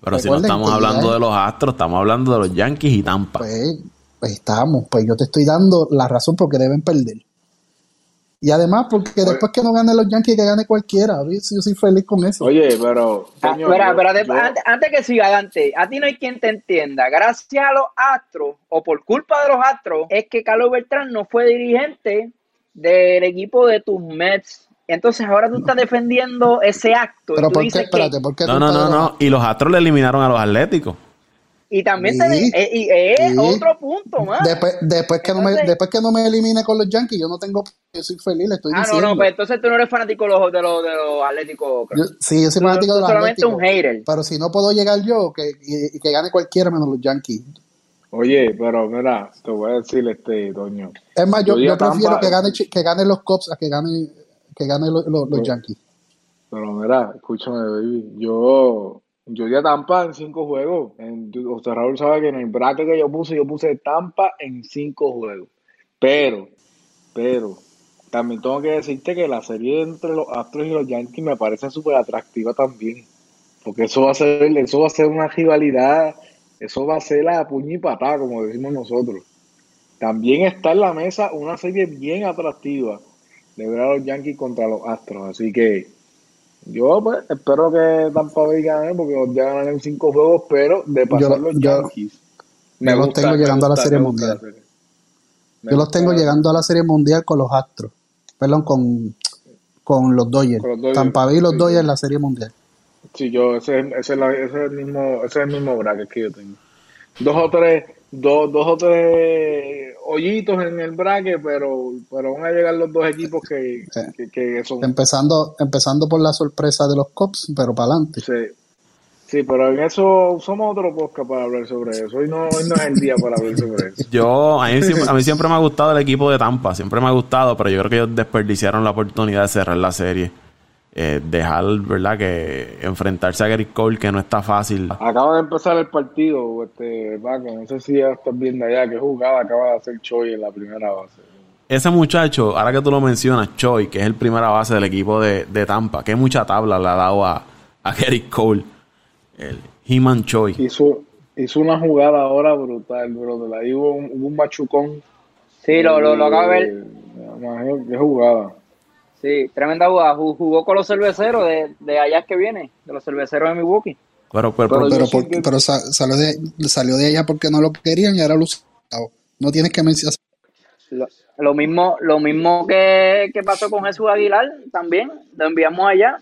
Pero si no estamos hablando de los Astros, estamos hablando de los Yankees y Tampa. Pues, pues estamos, pues yo te estoy dando la razón porque deben perder. Y además, porque después que no gane los Yankees, que gane cualquiera. Yo soy feliz con eso. Oye, pero. Ah, antes, que siga, adelante, a ti no hay quien te entienda. Gracias a los Astros, o por culpa de los Astros, es que Carlos Beltrán no fue dirigente del equipo de tus Mets. Entonces ahora tú estás defendiendo ese acto. Pero ¿por qué? Espérate, ¿por qué no, no, no, no. Y los Astros le eliminaron a los Atléticos. Y también eh, es otro punto más. Después, después, que no me, después que no me elimine con los Yankees, yo no tengo. Yo soy feliz, le estoy ah, diciendo. Ah, no, no, pues entonces tú no eres fanático de los, de los, de los Atléticos. sí, yo soy fanático de los solamente un hater. Pero si no puedo llegar yo, que, y, que gane cualquiera menos los Yankees. Oye, pero mira, te voy a decir este, Doño. Es más, yo, yo, prefiero que gane, que gane los Cubs a que gane, que gane los, los, los Yankees. Pero mira, escúchame, baby. Yo yo di a Tampa en cinco juegos. En, sea, Raúl sabe que en el bracket que yo puse, yo puse Tampa en cinco juegos. Pero, pero, también tengo que decirte que la serie entre los Astros y los Yankees me parece súper atractiva también. Porque eso va a ser, eso va a ser una rivalidad, eso va a ser la puña y patada, como decimos nosotros. También está en la mesa una serie bien atractiva de ver a los Yankees contra los Astros. Así que yo pues, espero que Tampa Bay gane porque ya ganan en cinco juegos, pero de pasar los Yankees. Me yo los tengo llegando a la Serie Mundial. Yo los tengo llegando a la Serie Mundial con los Astros. Perdón, con, con los Dodgers. Tampa Bay y los Dodgers en la Serie Mundial. Sí, yo, ese, ese, ese, es el mismo, ese es el mismo bracket que yo tengo. Dos o tres dos, dos o tres hoyitos en el braque, pero, pero van a llegar los dos equipos que, que, son... Empezando, empezando por la sorpresa de los Cops, pero para adelante. Sí. Sí, pero en eso somos otro podcast para hablar sobre eso. Hoy no, hoy no es el día para hablar sobre eso. Yo, a mí, a mí siempre me ha gustado el equipo de Tampa, siempre me ha gustado, pero yo creo que ellos desperdiciaron la oportunidad de cerrar la serie eh, dejar, ¿verdad? Que enfrentarse a Gary Cole, que no está fácil. Acaba de empezar el partido, este, Paco, no sé si ya estás viendo allá, que jugaba, acaba de hacer Choi en la primera base. Ese muchacho, ahora que tú lo mencionas, Choi, que es el primera base del equipo de, Tampa, que mucha tabla le ha dado a, a Gary Cole, el He-Man Choi. Hizo, hizo una jugada ahora brutal, bro. Ahí hubo un, hubo un machucón. Sí, lo, lo, lo acabo de ver. Qué jugada. Sí, tremenda jugada. Jugó con los cerveceros de, de allá que viene, de los cerveceros de Milwaukee. Pero, pero, pero, pero, salió, de, salió de allá porque no lo querían y ahora lo No tienes que mencionar. Lo, mismo, lo mismo que, que, pasó con Jesús Aguilar también. Lo enviamos allá.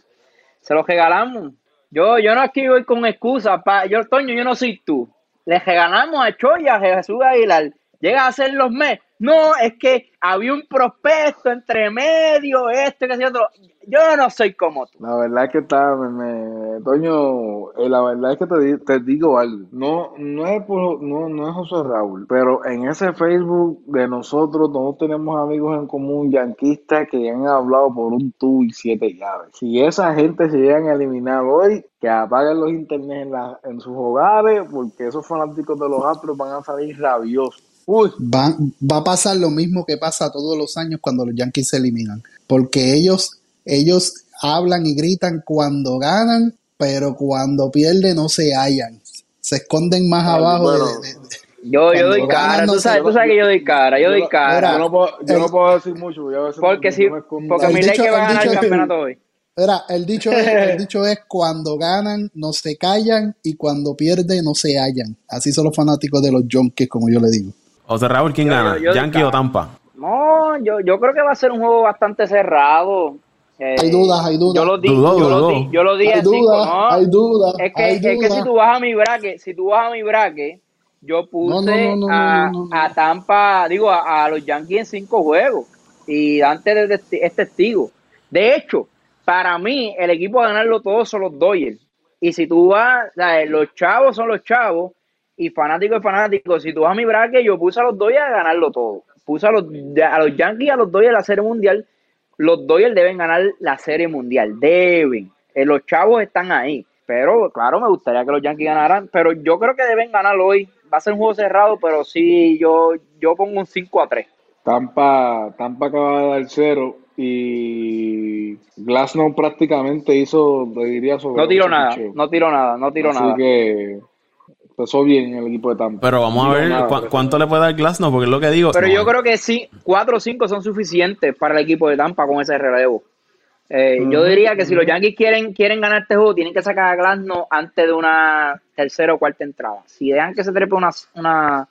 Se lo regalamos. Yo, yo no aquí voy con excusas. yo, Toño, yo no soy tú. Le regalamos a Choya, a Jesús Aguilar. Llega a ser los mes. No, es que había un prospecto entre medio, esto, que otro. Yo no soy como tú. La verdad es que está, me, me Toño, eh, la verdad es que te, te, digo algo. No, no es por, no, no es José Raúl, pero en ese Facebook de nosotros, todos tenemos amigos en común, yanquistas, que han hablado por un tú y siete llaves. Si esa gente se llegan a eliminar hoy, que apaguen los internet en, en sus hogares, porque esos fanáticos de los astros van a salir rabiosos Va, va a pasar lo mismo que pasa todos los años cuando los Yankees se eliminan. Porque ellos, ellos hablan y gritan cuando ganan, pero cuando pierden no se hallan. Se esconden más abajo yo, yo doy cara, tú, sabes, tú sabes que yo doy cara, yo, doy cara. yo, no puedo, yo no puedo decir mucho, porque si, porque mi ley que va a ganar el campeonato hoy. Mira, el dicho, es, el dicho es cuando ganan no se callan y cuando pierden no se hallan. Así son los fanáticos de los Yankees, como yo le digo. O sea, Raúl, ¿quién gana? ¿Yankee o Tampa? No, yo, yo creo que va a ser un juego bastante cerrado. Eh, hay dudas, hay dudas. Yo lo di, yo, Lo di yo lo di hay dudas, ¿no? Hay dudas. Es que, es que si tú vas a mi braque, si tú vas a mi braque, yo puse a, Tampa, digo, a, los Yankees en cinco juegos. Y antes de, es testigo. De hecho, para mí, el equipo a ganarlo todo son los Dodgers. Y si tú vas, los chavos son los chavos y fanáticos y fanáticos. Si tú vas a mi braque, yo puse a los Dodgers a ganarlo todo. Puse a los, a los Yankees y a los Dodgers la Serie Mundial. Los Dodgers deben ganar la Serie Mundial. Deben. Eh, los chavos están ahí. Pero, claro, me gustaría que los Yankees ganaran. Pero yo creo que deben ganar hoy. Va a ser un juego cerrado, pero sí, yo, yo pongo un 5 a 3. Tampa, Tampa acaba de dar cero y Glasnow prácticamente hizo, diría, sobre No tiró nada, no tiró nada, no tiró nada. Así que empezó bien el equipo de Tampa. Pero vamos a ver cuánto le puede dar Glasnow, porque es lo que digo. Pero yo creo que sí, 4 o 5 son suficientes para el equipo de Tampa con ese relevo. Eh, yo diría que si los Yankees quieren, quieren ganar este juego, tienen que sacar a Glasnow antes de una tercera o cuarta entrada. Si dejan que se trepe unas una,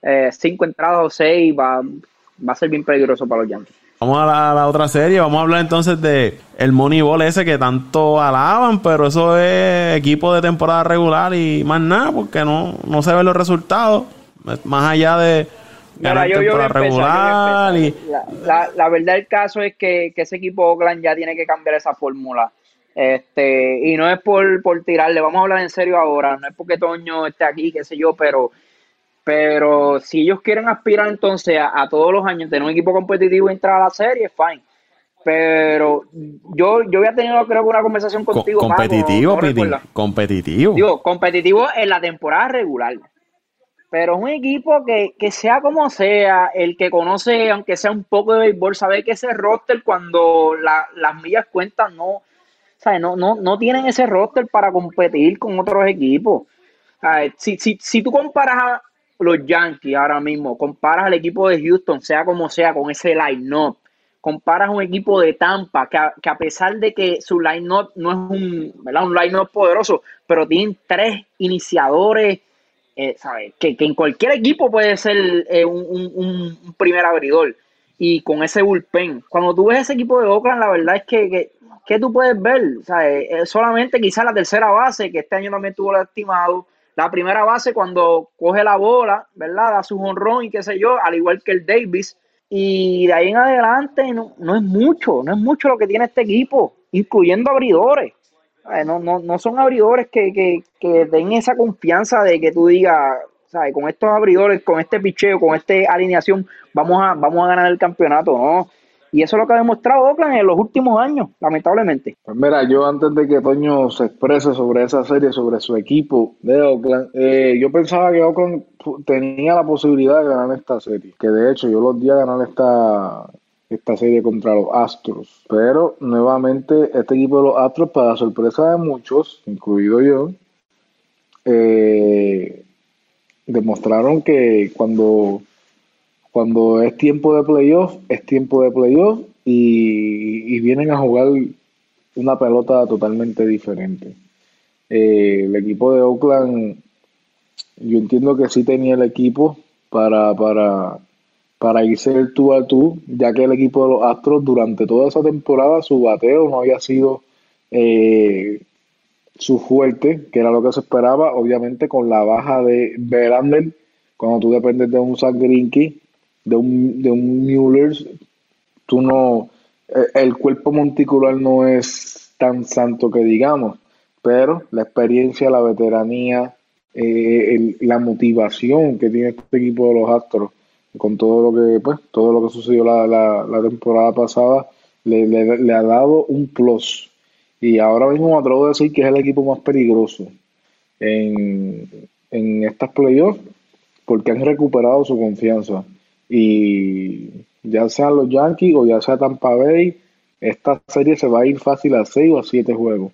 eh, cinco entradas o seis, va, va a ser bien peligroso para los Yankees. Vamos a la, otra serie, vamos a hablar entonces de el Moneyball ese que tanto alaban, pero eso es equipo de temporada regular y más nada, porque no, no se ven los resultados, más allá de ganar temporada regular. y... la, la, verdad del caso es que, ese equipo Oakland ya tiene que cambiar esa fórmula. Este, y no es por, por tirarle, vamos a hablar en serio ahora, no es porque Toño esté aquí, qué sé yo, pero pero si ellos quieren aspirar entonces a, todos los años tener un equipo competitivo y entrar a la serie, fine. Pero yo, yo había tenido, creo que una conversación contigo. competitivo, competitivo. Digo, competitivo en la temporada regular. Pero es un equipo que, sea como sea, el que conoce, aunque sea un poco de béisbol, sabe que ese roster cuando las millas cuentan no, no, no, no tienen ese roster para competir con otros equipos. Si, si, si tú comparas los Yankees ahora mismo, comparas al equipo de Houston, sea como sea, con ese line-up, comparas un equipo de Tampa, que a, pesar de que su line-up no es un, un line-up poderoso, pero tienen tres iniciadores, eh, ¿sabes? Que, en cualquier equipo puede ser eh, un, primer abridor. Y con ese bullpen, cuando tú ves ese equipo de Oakland, la verdad es que, que, tú puedes ver, ¿sabes? Eh, solamente quizás la tercera base, que este año también tuvo lastimado, la primera base cuando coge la bola, ¿verdad? Da su honrón y qué sé yo, al igual que el Davis. Y de ahí en adelante no, es mucho, no es mucho lo que tiene este equipo, incluyendo abridores. No, no, no son abridores que, que, que den esa confianza de que tú digas, ¿sabes? Con estos abridores, con este picheo, con esta alineación, vamos a, vamos a ganar el campeonato. No, y eso es lo que ha demostrado Oakland en los últimos años, lamentablemente. Pues mira, yo antes de que Toño se exprese sobre esa serie, sobre su equipo de Oakland, eh, yo pensaba que Oakland tenía la posibilidad de ganar esta serie. Que de hecho yo los di a ganar esta, esta serie contra los Astros. Pero nuevamente este equipo de los Astros, para sorpresa de muchos, incluido yo, eh, demostraron que cuando cuando es tiempo de playoff, es tiempo de playoff y, vienen a jugar una pelota totalmente diferente. Eh, el equipo de Oakland, yo entiendo que sí tenía el equipo para, para, para irse el tú a tú, ya que el equipo de los Astros durante toda esa temporada su bateo no había sido eh, su fuerte, que era lo que se esperaba, obviamente con la baja de Verlander, cuando tú dependes de un Zach de un, de un Mueller, tú no, eh, el cuerpo monticular no es tan santo que digamos, pero la experiencia, la veteranía, eh, la motivación que tiene este equipo de los Astros con todo lo que pues todo lo que sucedió la, la, temporada pasada le, le, ha dado un plus y ahora mismo me atrevo a decir que es el equipo más peligroso en, en estas playoffs porque han recuperado su confianza. Y ya sean los Yankees o ya sea Tampa Bay, esta serie se va a ir fácil a 6 o a 7 juegos.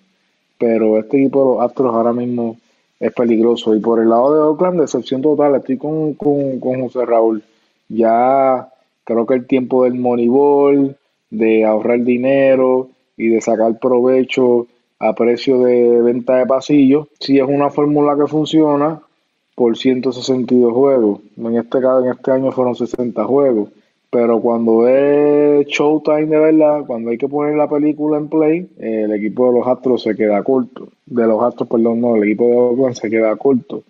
Pero este equipo de los Astros ahora mismo es peligroso. Y por el lado de Oakland, decepción total. Estoy con, con, con José Raúl. Ya creo que el tiempo del Moneyball, de ahorrar dinero y de sacar provecho a precio de venta de pasillo, si es una fórmula que funciona por 162 juegos. En este caso, en este año fueron 60 juegos. Pero cuando es showtime de verdad, cuando hay que poner la película en play, el equipo de los Astros se queda corto. De los Astros, perdón, no, el equipo de Oakland se queda corto.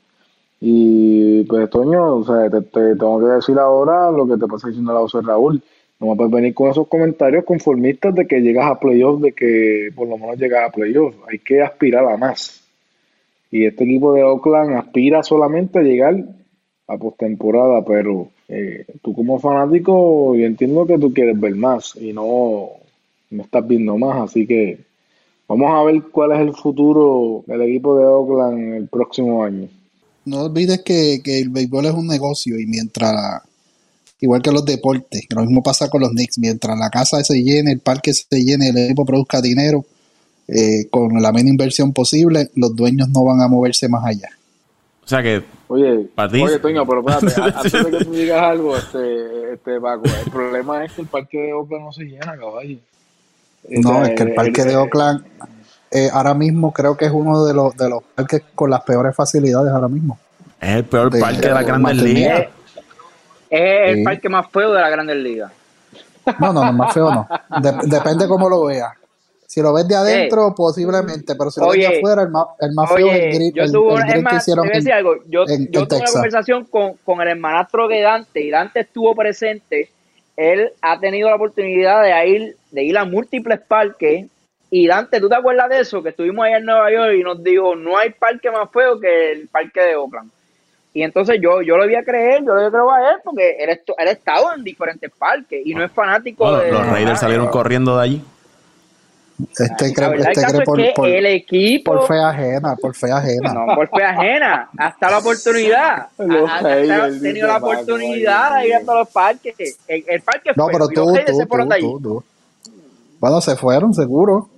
Y pues, Toño, o sea, te, tengo que decir ahora lo que te pasa diciendo la voz de Raúl. No me puedes venir con esos comentarios conformistas de que llegas a playoffs, de que por lo menos llegas a playoffs. Hay que aspirar a más. Y este equipo de Oakland aspira solamente a llegar a postemporada, pero eh, tú como fanático, yo entiendo que tú quieres ver más y no, no estás viendo más, así que vamos a ver cuál es el futuro del equipo de Oakland el próximo año. No olvides que, que el béisbol es un negocio y mientras igual que los deportes. Lo mismo pasa con los Knicks. Mientras la casa se llene, el parque se llene, el equipo produzca dinero, eh, con la menos inversión posible, los dueños no van a moverse más allá. O sea que. Oye, oye Toño, pero espérate, antes de que tú digas algo, este, este Paco, el problema es que el parque de Oakland no se llena, caballo. No, es que el parque de Oakland eh, ahora mismo creo que es uno de los, de los parques con las peores facilidades ahora mismo. Es el peor parque de, la Grandes Ligas. Es el parque más feo de la Grandes Ligas. No, no, no, más feo no. depende cómo lo veas. Si lo ves de adentro, posiblemente, pero si lo ves de afuera, el más, el más feo es el yo tuve, el, que hicieron en, algo. Yo, yo tuve una conversación con, con el hermanastro de Dante y Dante estuvo presente. Él ha tenido la oportunidad de ir, de ir a múltiples parques. Y Dante, ¿tú te acuerdas de eso? Que estuvimos allá en Nueva York y nos dijo, no hay parque más feo que el parque de Oakland. Y entonces yo, yo lo voy a creer, yo lo creo a él, porque él, él ha estado en diferentes parques y no es fanático de... Los Raiders salieron corriendo de allí. Este cree, este cree por, por, el equipo... Por fe ajena, por fe ajena. No, por fe ajena. Hasta la oportunidad. ha tenido la oportunidad de ir a todos los parques. El, parque no, pero tú, tú, tú, Bueno, se fueron, seguro.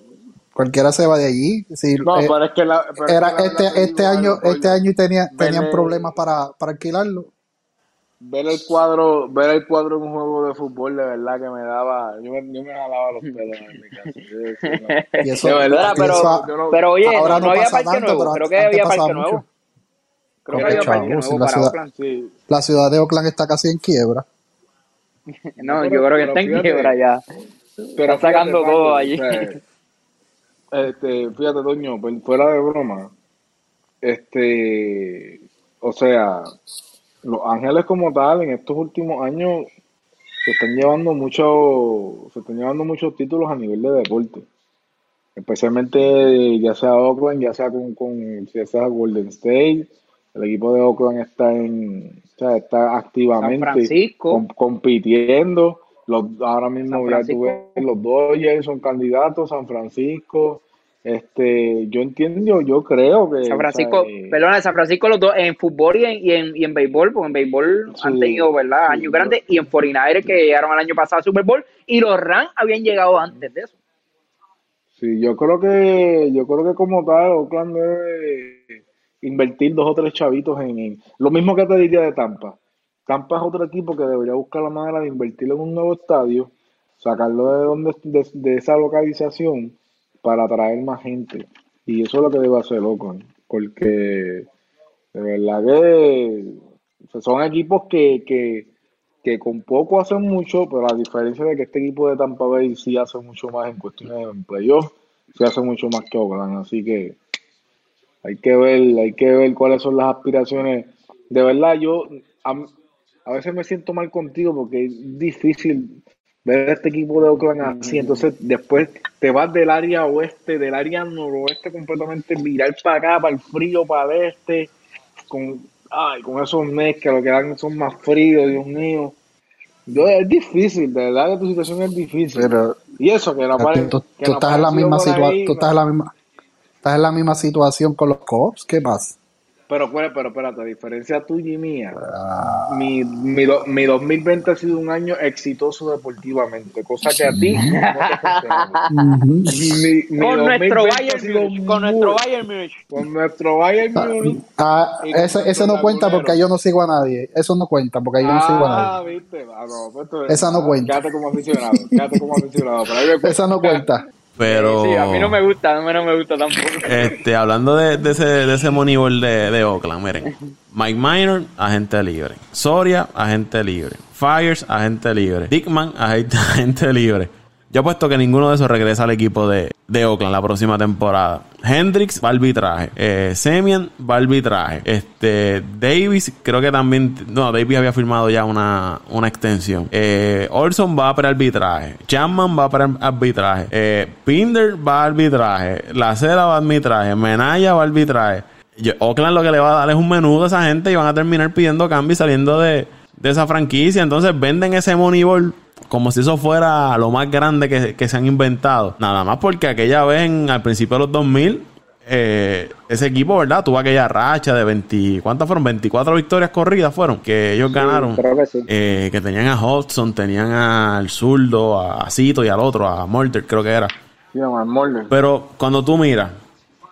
Cualquiera se va de allí. no, eh, pero es que era este, este año, este año tenía, tenían problemas para, para alquilarlo. Ver el cuadro, ver el cuadro en un juego de fútbol de verdad que me daba, yo me, yo me jalaba los pelos en mi casa. y eso, de verdad, pero, pero oye, ahora no, había parque nuevo, creo que había parque nuevo. Creo que había parque nuevo la ciudad, La ciudad de Oakland está casi en quiebra. no, yo creo que está en quiebra ya. Pero está sacando todo allí. Este, fíjate, Toño, pues, fuera de broma, este, o sea, los Ángeles como tal en estos últimos años se están llevando mucho, se están llevando muchos títulos a nivel de deporte. Especialmente ya sea Oakland, ya sea con, con ya sea Golden State, el equipo de Oakland está en, o sea, está activamente compitiendo los, ahora mismo ya tuve los Dodgers son candidatos, San Francisco. Este, yo entiendo, yo creo que. San Francisco, eh, perdona, San Francisco los dos en fútbol y en, y en, y en béisbol, porque en béisbol han tenido, ¿verdad? Años grandes y en 49 que llegaron el año pasado al Super Bowl y los Rams habían llegado antes de eso. Sí, yo creo que, yo creo que como tal, Oakland debe invertir dos o tres chavitos en, en lo mismo que te diría de Tampa Tampa es otro equipo que debería buscar la manera de invertir en un nuevo estadio, sacarlo de donde de, esa localización para atraer más gente. Y eso es lo que debe hacer loco, porque de verdad que son equipos que, que, que, con poco hacen mucho, pero a diferencia de que este equipo de Tampa Bay sí hace mucho más en cuestiones de playoff, sí hace mucho más que Oakland, así que hay que ver, hay que ver cuáles son las aspiraciones. De verdad, yo a veces me siento mal contigo porque es difícil ver este equipo de Oakland así. Entonces, después te vas del área oeste, del área noroeste completamente, mirar para acá, para el frío, para el este, con, ay, con esos meses que lo que dan son más fríos, Dios mío. es difícil, de verdad que tu situación es difícil. y eso, que la tú, estás en la misma situación, tú estás en la misma, estás en la misma situación con los cops, ¿qué más? Pero, pero, pero, espérate, a diferencia tuya y mía, ah. mi, mi, mi, 2020 ha sido un año exitoso deportivamente, cosa que a ti no te mi, con, nuestro Bayern, con nuestro Bayern Munich. Con nuestro Bayern Munich. Ah, eso, eso no cuenta porque yo no sigo a nadie. Eso no cuenta porque yo no sigo a nadie. Ah, viste. Ah, no, pues Esa no cuenta. Quédate como aficionado. Quédate como aficionado. Esa no cuenta. Pero. Sí, a mí no me gusta, a mí no me gusta tampoco. Este, hablando de, de ese, de ese Moneyball de, de Oakland, miren. Mike Minor, agente libre. Soria, agente libre. Fires, agente libre. Dickman, agente libre. Yo apuesto que ninguno de esos regresa al equipo de, de Oakland la próxima temporada. Hendrix va arbitraje. Eh, Semian va arbitraje. Este, Davis, creo que también. No, Davis había firmado ya una, una extensión. Eh, Olson va para arbitraje. Chapman va para arbitraje. Eh, Pinder va al arbitraje. La Cera va al arbitraje. Menaya va al arbitraje. Oakland lo que le va a dar es un menudo a esa gente y van a terminar pidiendo cambio y saliendo de, de esa franquicia. Entonces venden ese Moneyball como si eso fuera lo más grande que, se han inventado. Nada más porque aquella vez, al principio de los 2000, eh, ese equipo, ¿verdad? Tuvo aquella racha de 20, ¿cuántas fueron? 24 victorias corridas fueron que ellos ganaron. que, eh, que tenían a Hudson, tenían al zurdo, a Cito y al otro, a Morter, creo que era. Pero cuando tú miras,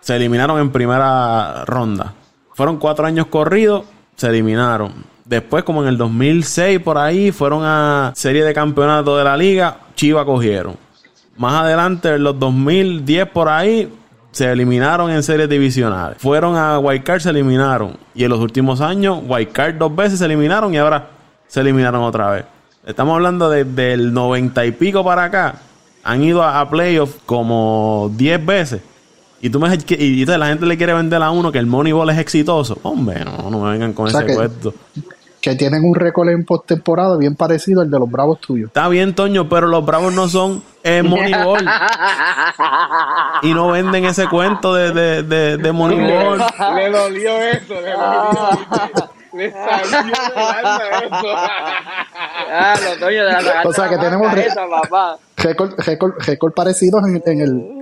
se eliminaron en primera ronda. Fueron cuatro años corridos, se eliminaron Después, como en el 2006, por ahí, fueron a serie de campeonato de la liga, Chiva cogieron. Más adelante, en los 2010, por ahí, se eliminaron en series divisionales. Fueron a Card, se eliminaron. Y en los últimos años, Card dos veces se eliminaron y ahora se eliminaron otra vez. Estamos hablando de, del 90 y pico para acá. Han ido a, playoffs como 10 veces. Y tú me y, la gente le quiere vender a uno que el Moneyball es exitoso. Hombre, no, no me vengan con ese puesto que tienen un récord en postemporada bien parecido al de los Bravos tuyos. Está bien, Toño, pero los Bravos no son eh, Moneyball. y no venden ese cuento de, de, de, de Moneyball. Le dolió eso, le dolió. Le salió de eso. Ah, los Toño de la O sea que tenemos récord, parecidos en, en el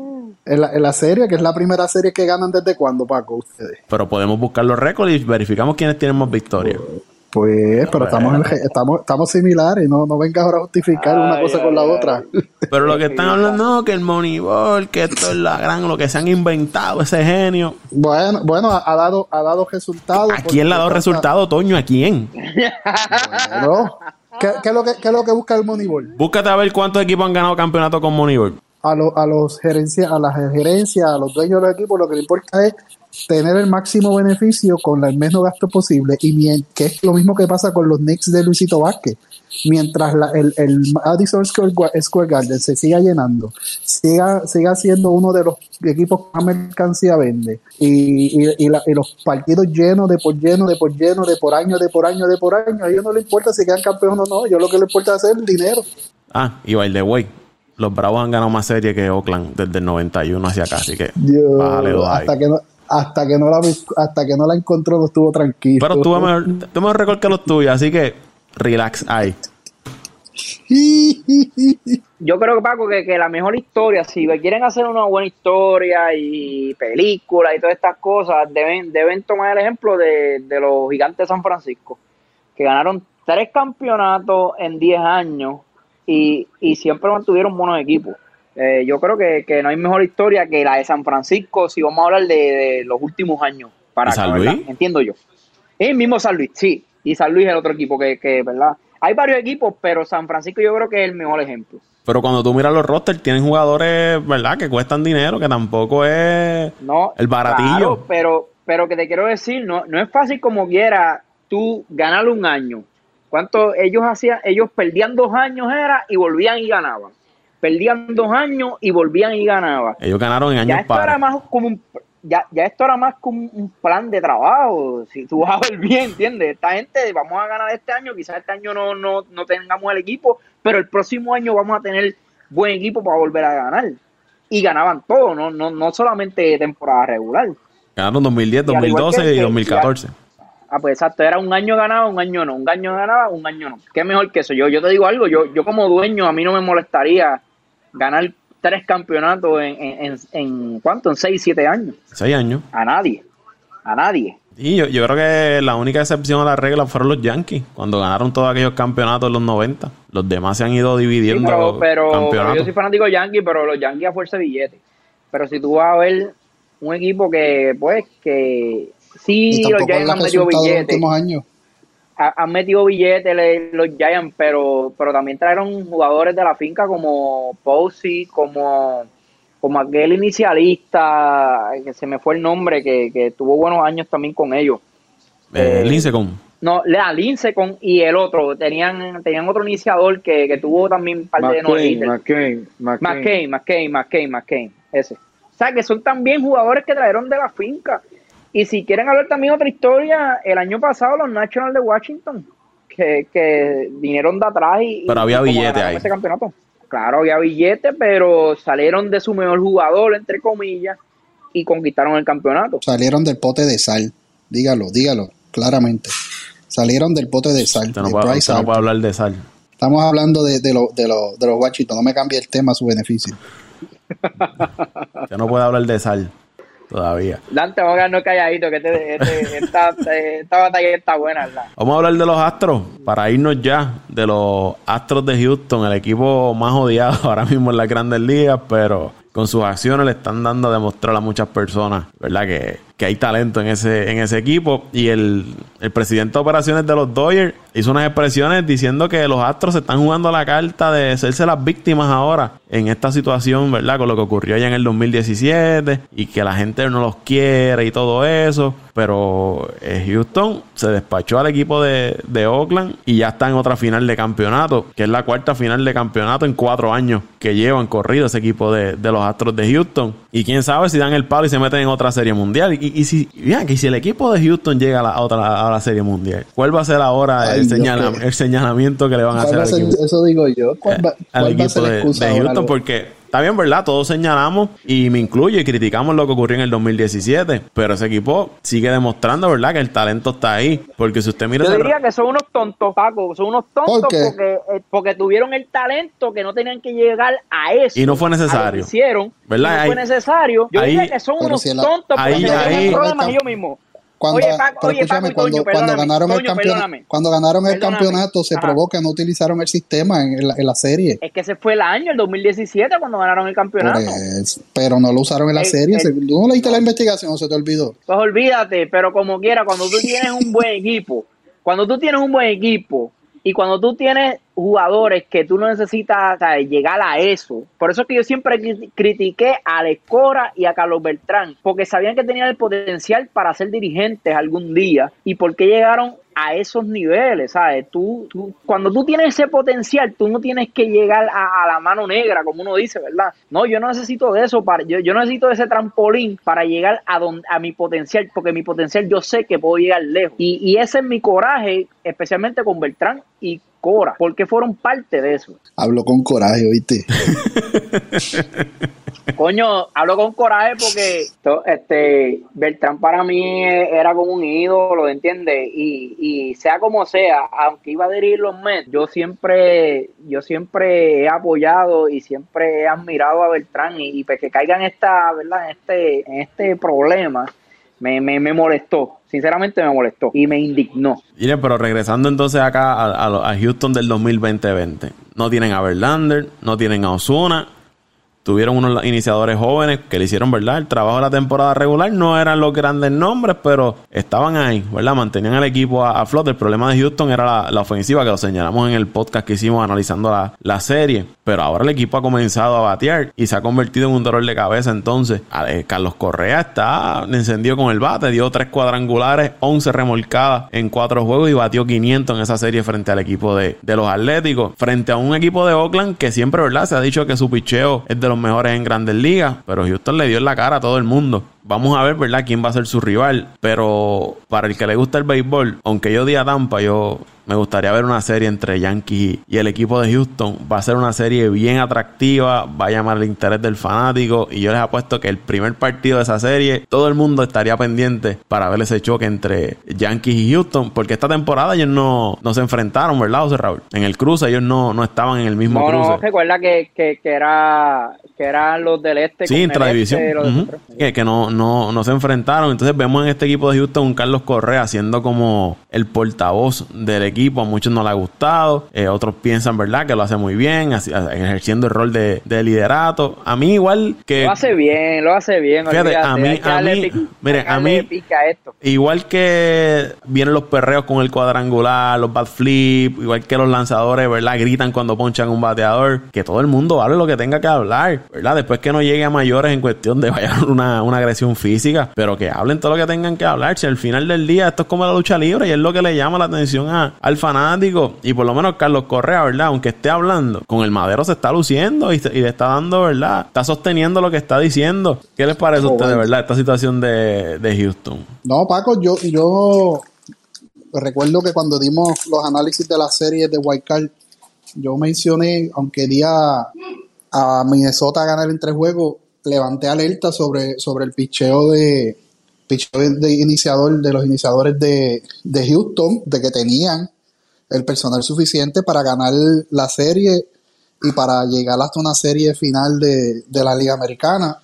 en la, en la, serie, que es la primera serie que ganan desde cuándo, Paco, ustedes. Pero podemos buscar los récords y verificamos quiénes tienen más victorias. Pues, pero estamos, estamos, estamos similares, no, no vengas ahora a justificar una cosa con la otra. Pero lo que están hablando, no, que el Moneyball, que esto es la gran, lo que se han inventado, ese genio. Bueno, bueno, ha dado, ha dado resultados. ¿A quién le ha dado resultado, Toño? ¿A quién? Bueno, ¿qué, qué, es lo que, ¿qué es lo que busca el Moneyball? Búscate a ver cuántos equipos han ganado campeonato con Moneyball. A, a los gerencia, a las gerencias, a los dueños del equipo, lo que le importa es tener el máximo beneficio con el menos gasto posible y que es lo mismo que pasa con los Knicks de Luisito Vázquez. Mientras el, el, Madison Square Garden se siga llenando siga, siga siendo uno de los equipos que más mercancía vende y, y, los partidos llenos de por lleno de por lleno de por año de por año de por año a ellos no les importa si quedan campeones o no yo lo que les importa es hacer el dinero. Ah y by the way los Bravos han ganado más series que Oakland desde el 91 hacia acá así que hasta que no hasta que no la hasta que no la encontró no estuvo tranquilo. Pero tuvo mejor, mejor récord que los tuyos, así que relax ahí. Yo creo, Paco, que, que la mejor historia, si quieren hacer una buena historia y película y todas estas cosas, deben, deben tomar el ejemplo de, de los gigantes de San Francisco, que ganaron tres campeonatos en 10 años y, y siempre mantuvieron buenos equipos. Eh, yo creo que, no hay mejor historia que la de San Francisco si vamos a hablar de, los últimos años. Para San Luis? Entiendo yo. El mismo San Luis, sí. Y San Luis es el otro equipo que, que, ¿verdad? Hay varios equipos, pero San Francisco yo creo que es el mejor ejemplo. Pero cuando tú miras los rosters, tienen jugadores, ¿verdad? Que cuestan dinero, que tampoco es no, el baratillo. pero, pero que te quiero decir, no, no es fácil como quiera tú ganar un año. ¿Cuánto ellos hacían? Ellos perdían dos años era y volvían y ganaban perdían dos años y volvían y ganaban. Ellos ganaron en años ya esto era más como un, ya, ya esto era más como un plan de trabajo. Si tú vas a ver bien, ¿entiendes? Esta gente, vamos a ganar este año, quizás este año no, no, no tengamos el equipo, pero el próximo año vamos a tener buen equipo para volver a ganar. Y ganaban todo, no, no, no solamente temporada regular. Ganaron 2010, 2012 y, 2014. Ah, pues exacto, era un año ganado, un año no, un año ganaba, un año no. Qué mejor que eso. Yo, yo te digo algo, yo, yo como dueño, a mí no me molestaría ganar tres campeonatos en, en, en, ¿cuánto? En seis, siete años. Seis años. A nadie. A nadie. Y yo, yo creo que la única excepción a la regla fueron los Yankees, cuando ganaron todos aquellos campeonatos en los 90. Los demás se han ido dividiendo. pero, pero, yo soy fanático de Yankees, pero los Yankees a fuerza de billetes. Pero si tú vas a ver un equipo que, pues, que sí, los Giants han metido billetes. Han metido billetes los Giants, pero, pero también trajeron jugadores de la finca como Posey, como, como aquel inicialista, que se me fue el nombre, que, que tuvo buenos años también con ellos. Eh, eh Lincecon. No, Lea Lincecon y el otro. Tenían, tenían otro iniciador que, que tuvo también un par de McCain, McCain, McCain, McCain, McCain, McCain, ese. O sea, que son también jugadores que trajeron de la finca. Y si quieren hablar también otra historia, el año pasado los Nationals de Washington, que, que vinieron de atrás y... Pero había billete ahí. Ese campeonato. Claro, había billete, pero salieron de su mejor jugador, entre comillas, y conquistaron el campeonato. Salieron del pote de sal. Dígalo, dígalo, claramente. Salieron del pote de sal. Usted no, puede, no puede hablar de sal. Estamos hablando de, de, lo, de, de los Washington. No me cambie el tema a su beneficio. Usted no puede hablar de sal. Todavía. Dante, vamos a quedarnos calladitos, que este, este, esta, esta, batalla está buena, ¿verdad? Vamos a hablar de los Astros, para irnos ya de los Astros de Houston, el equipo más odiado ahora mismo en las grandes ligas, pero con sus acciones le están dando a demostrar a muchas personas, ¿verdad? Que, que hay talento en ese, en ese equipo. Y el, el, presidente de operaciones de los Dodgers hizo unas expresiones diciendo que los Astros se están jugando la carta de hacerse las víctimas ahora en esta situación, ¿verdad? Con lo que ocurrió allá en el 2017 y que la gente no los quiere y todo eso. Pero eh, Houston se despachó al equipo de, de Oakland y ya está en otra final de campeonato, que es la cuarta final de campeonato en cuatro años que llevan corrido ese equipo de, de los Astros de Houston. Y quién sabe si dan el palo y se meten en otra serie mundial. Y, y si, vean que si el equipo de Houston llega a la otra a la serie mundial, ¿cuál va a ser ahora el, el, señalamiento que le van a hacer al equipo? Eso digo yo. ¿Cuál va, al equipo de, de Houston? Porque Está bien, ¿verdad? Todos señalamos y me incluye y criticamos lo que ocurrió en el 2017, pero ese equipo sigue demostrando, ¿verdad? Que el talento está ahí. Porque si usted mira... Yo diría que son unos tontos, Paco. Son unos tontos porque, eh, porque tuvieron el talento que no tenían que llegar a eso. Y no fue necesario. hicieron. ¿Verdad? no fue necesario. Yo diría que son unos tontos porque ahí, ahí, problemas ellos mismos. Cuando, oye, escúchame, cuando, cuando, ganaron el campeonato, cuando ganaron el campeonato se probó que no utilizaron el sistema en la, en la, serie. Es que ese fue el año, el 2017, cuando ganaron el campeonato. pero no lo usaron en la serie. ¿Tú no leíste la investigación o se te olvidó? Pues olvídate, pero como quiera, cuando tú tienes un buen equipo, cuando tú tienes un buen equipo y cuando tú tienes jugadores que tú no necesitas llegar a eso, por eso es que yo siempre critiqué a Lecora y a Carlos Beltrán, porque sabían que tenían el potencial para ser dirigentes algún día y por qué llegaron a esos niveles, ¿sabes? Tú, cuando tú tienes ese potencial, tú no tienes que llegar a, la mano negra, como uno dice, ¿verdad? No, yo no necesito de eso, para, yo, yo necesito ese trampolín para llegar a, a mi potencial, porque mi potencial yo sé que puedo llegar lejos. Y, y ese es mi coraje, especialmente con Beltrán y Cora, porque fueron parte de eso. Hablo con coraje, ¿oíste? Coño, hablo con coraje porque este Beltrán para mí era como un ídolo, ¿entiendes? Y, y sea como sea, aunque iba a dirigir los Mets, yo siempre, yo siempre he apoyado y siempre he admirado a Beltrán y, y pues que caigan esta, ¿verdad? En este, en este problema me, me, me, molestó, sinceramente me molestó. Y me indignó. Miren, pero regresando entonces acá a, a, Houston del 2020 no tienen a Verlander, no tienen a Osuna, tuvieron unos iniciadores jóvenes que le hicieron, ¿verdad? El trabajo de la temporada regular no eran los grandes nombres, pero estaban ahí, ¿verdad? Mantenían al equipo a, flote. El problema de Houston era la, ofensiva, que lo señalamos en el podcast que hicimos analizando la, serie. Pero ahora el equipo ha comenzado a batear y se ha convertido en un dolor de cabeza. Entonces, Carlos Correa está encendido con el bate, dio tres cuadrangulares, 11 remolcadas en cuatro juegos y batió 500 en esa serie frente al equipo de, de los Atléticos. Frente a un equipo de Oakland que siempre, ¿verdad? Se ha dicho que su picheo es de los mejores en grandes ligas, pero Houston le dio en la cara a todo el mundo. Vamos a ver, ¿verdad?, quién va a ser su rival. Pero para el que le gusta el béisbol, aunque yo diga Tampa, yo me gustaría ver una serie entre Yankees y el equipo de Houston. Va a ser una serie bien atractiva, va a llamar el interés del fanático. Y yo les apuesto que el primer partido de esa serie, todo el mundo estaría pendiente para ver ese choque entre Yankees y Houston. Porque esta temporada ellos no, no se enfrentaron, ¿verdad, José Raúl? En el cruce ellos no, no estaban en el mismo cruce. No, recuerda que, que, que, era, que eran los del este. Sí, intradivisión. Este, que, que no, no, no se enfrentaron. Entonces vemos en este equipo de Houston un Carlos Correa siendo como el portavoz del equipo. A muchos no le ha gustado. Eh, otros piensan, ¿verdad? Que lo hace muy bien, ejerciendo el rol de, liderato. A mí igual que... Lo hace bien, lo hace bien. Fíjate, a mí, a mí, mire, a mí, igual que vienen los perreos con el cuadrangular, los bat flip, igual que los lanzadores, ¿verdad? Gritan cuando ponchan un bateador. Que todo el mundo hable lo que tenga que hablar, ¿verdad? Después que no llegue a mayores en cuestión de vaya una, una agresión física, pero que hablen todo lo que tengan que hablar. Si al final del día esto es como la lucha libre y es lo que le llama la atención al fanático. Y por lo menos Carlos Correa, ¿verdad? Aunque esté hablando, con el madero se está luciendo y, le está dando, ¿verdad? Está sosteniendo lo que está diciendo. ¿Qué les parece a ustedes, verdad, esta situación de, de Houston? No, Paco, yo, yo recuerdo que cuando dimos los análisis de la serie de White Card, yo mencioné, aunque día a Minnesota ganar en tres juegos, levanté alerta sobre, sobre el picheo de picheo de iniciador de los iniciadores de, de Houston, de que tenían el personal suficiente para ganar la serie y para llegar hasta una serie final de, la Liga Americana.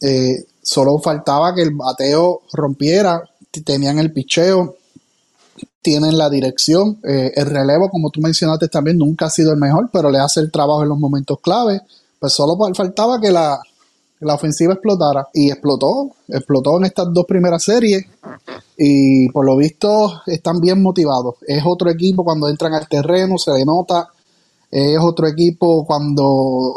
Eh, solo faltaba que el bateo rompiera, tenían el picheo, tienen la dirección, eh, el relevo, como tú mencionaste también, nunca ha sido el mejor, pero le hace el trabajo en los momentos clave. Pues solo faltaba que la, la ofensiva explotara. Y explotó, explotó en estas dos primeras series. Y por lo visto están bien motivados. Es otro equipo cuando entran al terreno, se denota. Es otro equipo cuando,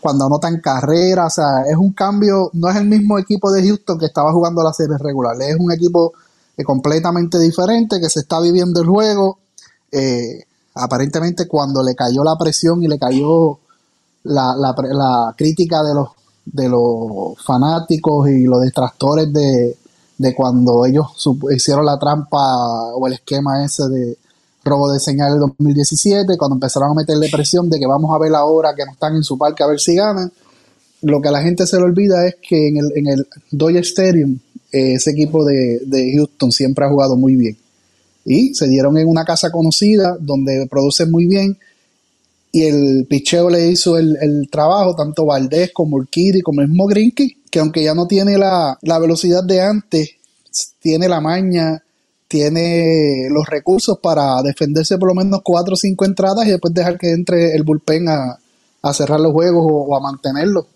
cuando anotan carrera. O sea, es un cambio. No es el mismo equipo de Houston que estaba jugando la serie regular. Es un equipo eh, completamente diferente que se está viviendo el juego. Eh, aparentemente cuando le cayó la presión y le cayó la, la, crítica de los de los fanáticos y los detractores de, cuando ellos hicieron la trampa o el esquema ese de robo de señal del 2017, cuando empezaron a meterle presión de que vamos a ver ahora que no están en su parque a ver si ganan. Lo que a la gente se le olvida es que en el, en el Stadium eh, ese equipo de, de Houston siempre ha jugado muy bien. Y se dieron en una casa conocida donde producen muy bien y el picheo le hizo el, trabajo, tanto Valdés como Urquidi, como el mismo Grinky, que aunque ya no tiene la, velocidad de antes, tiene la maña, tiene los recursos para defenderse por lo menos cuatro o cinco entradas y después dejar que entre el bullpen a, cerrar los juegos o, a mantenerlos.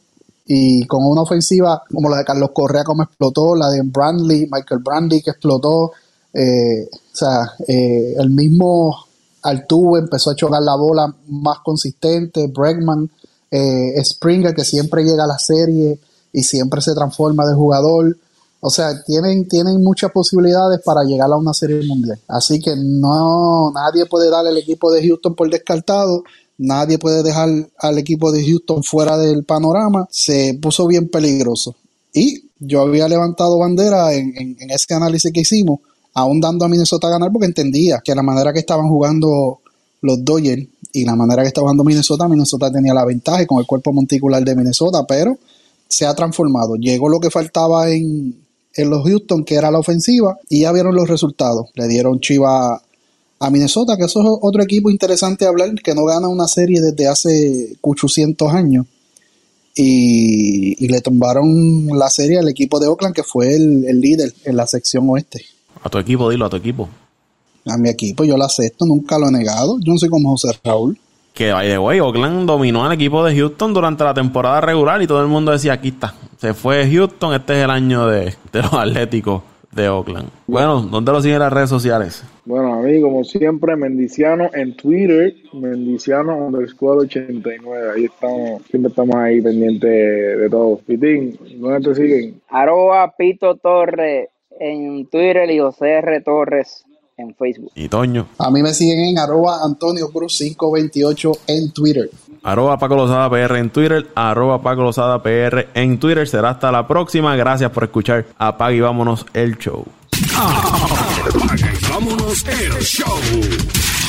Y con una ofensiva como la de Carlos Correa, como explotó, la de Brandley, Michael Brandley, que explotó, eh, o sea, eh, el mismo Altuve empezó a chocar la bola más consistente, Bregman, eh, Springer que siempre llega a la serie y siempre se transforma de jugador. O sea, tienen, tienen muchas posibilidades para llegar a una serie mundial. Así que no, nadie puede dar al equipo de Houston por descartado. Nadie puede dejar al equipo de Houston fuera del panorama. Se puso bien peligroso. Y yo había levantado bandera en, en ese análisis que hicimos aún dando a Minnesota a ganar porque entendía que la manera que estaban jugando los Dodgers y la manera que estaba jugando Minnesota, Minnesota tenía la ventaja con el cuerpo monticular de Minnesota, pero se ha transformado. Llegó lo que faltaba en, en los Houston, que era la ofensiva, y ya vieron los resultados. Le dieron chiva a Minnesota, que eso es otro equipo interesante hablar, que no gana una serie desde hace 800 años. Y, le tumbaron la serie al equipo de Oakland, que fue el líder en la sección oeste. A tu equipo, dilo, a tu equipo. A mi equipo, yo lo acepto, nunca lo he negado. Yo no soy como José Raúl. Que, by the way, Oakland dominó al equipo de Houston durante la temporada regular y todo el mundo decía, aquí está. Se fue Houston, este es el año de, los Atléticos de Oakland. Bueno, ¿dónde lo siguen las redes sociales? Bueno, a mí, como siempre, Mendiciano en Twitter, Mendiciano underscore 89. Ahí estamos, siempre estamos ahí pendientes de todo. Pitín, ¿dónde te siguen? Arroba Pito Torre en Twitter y José R. Torres en Facebook. Y Toño. A mí me siguen en arroba Antonio Cruz 528 en Twitter. Arroba Paco Lozada PR en Twitter, arroba Paco Lozada PR en Twitter. Será hasta la próxima. Gracias por escuchar. Apague y vámonos el show. vámonos el show.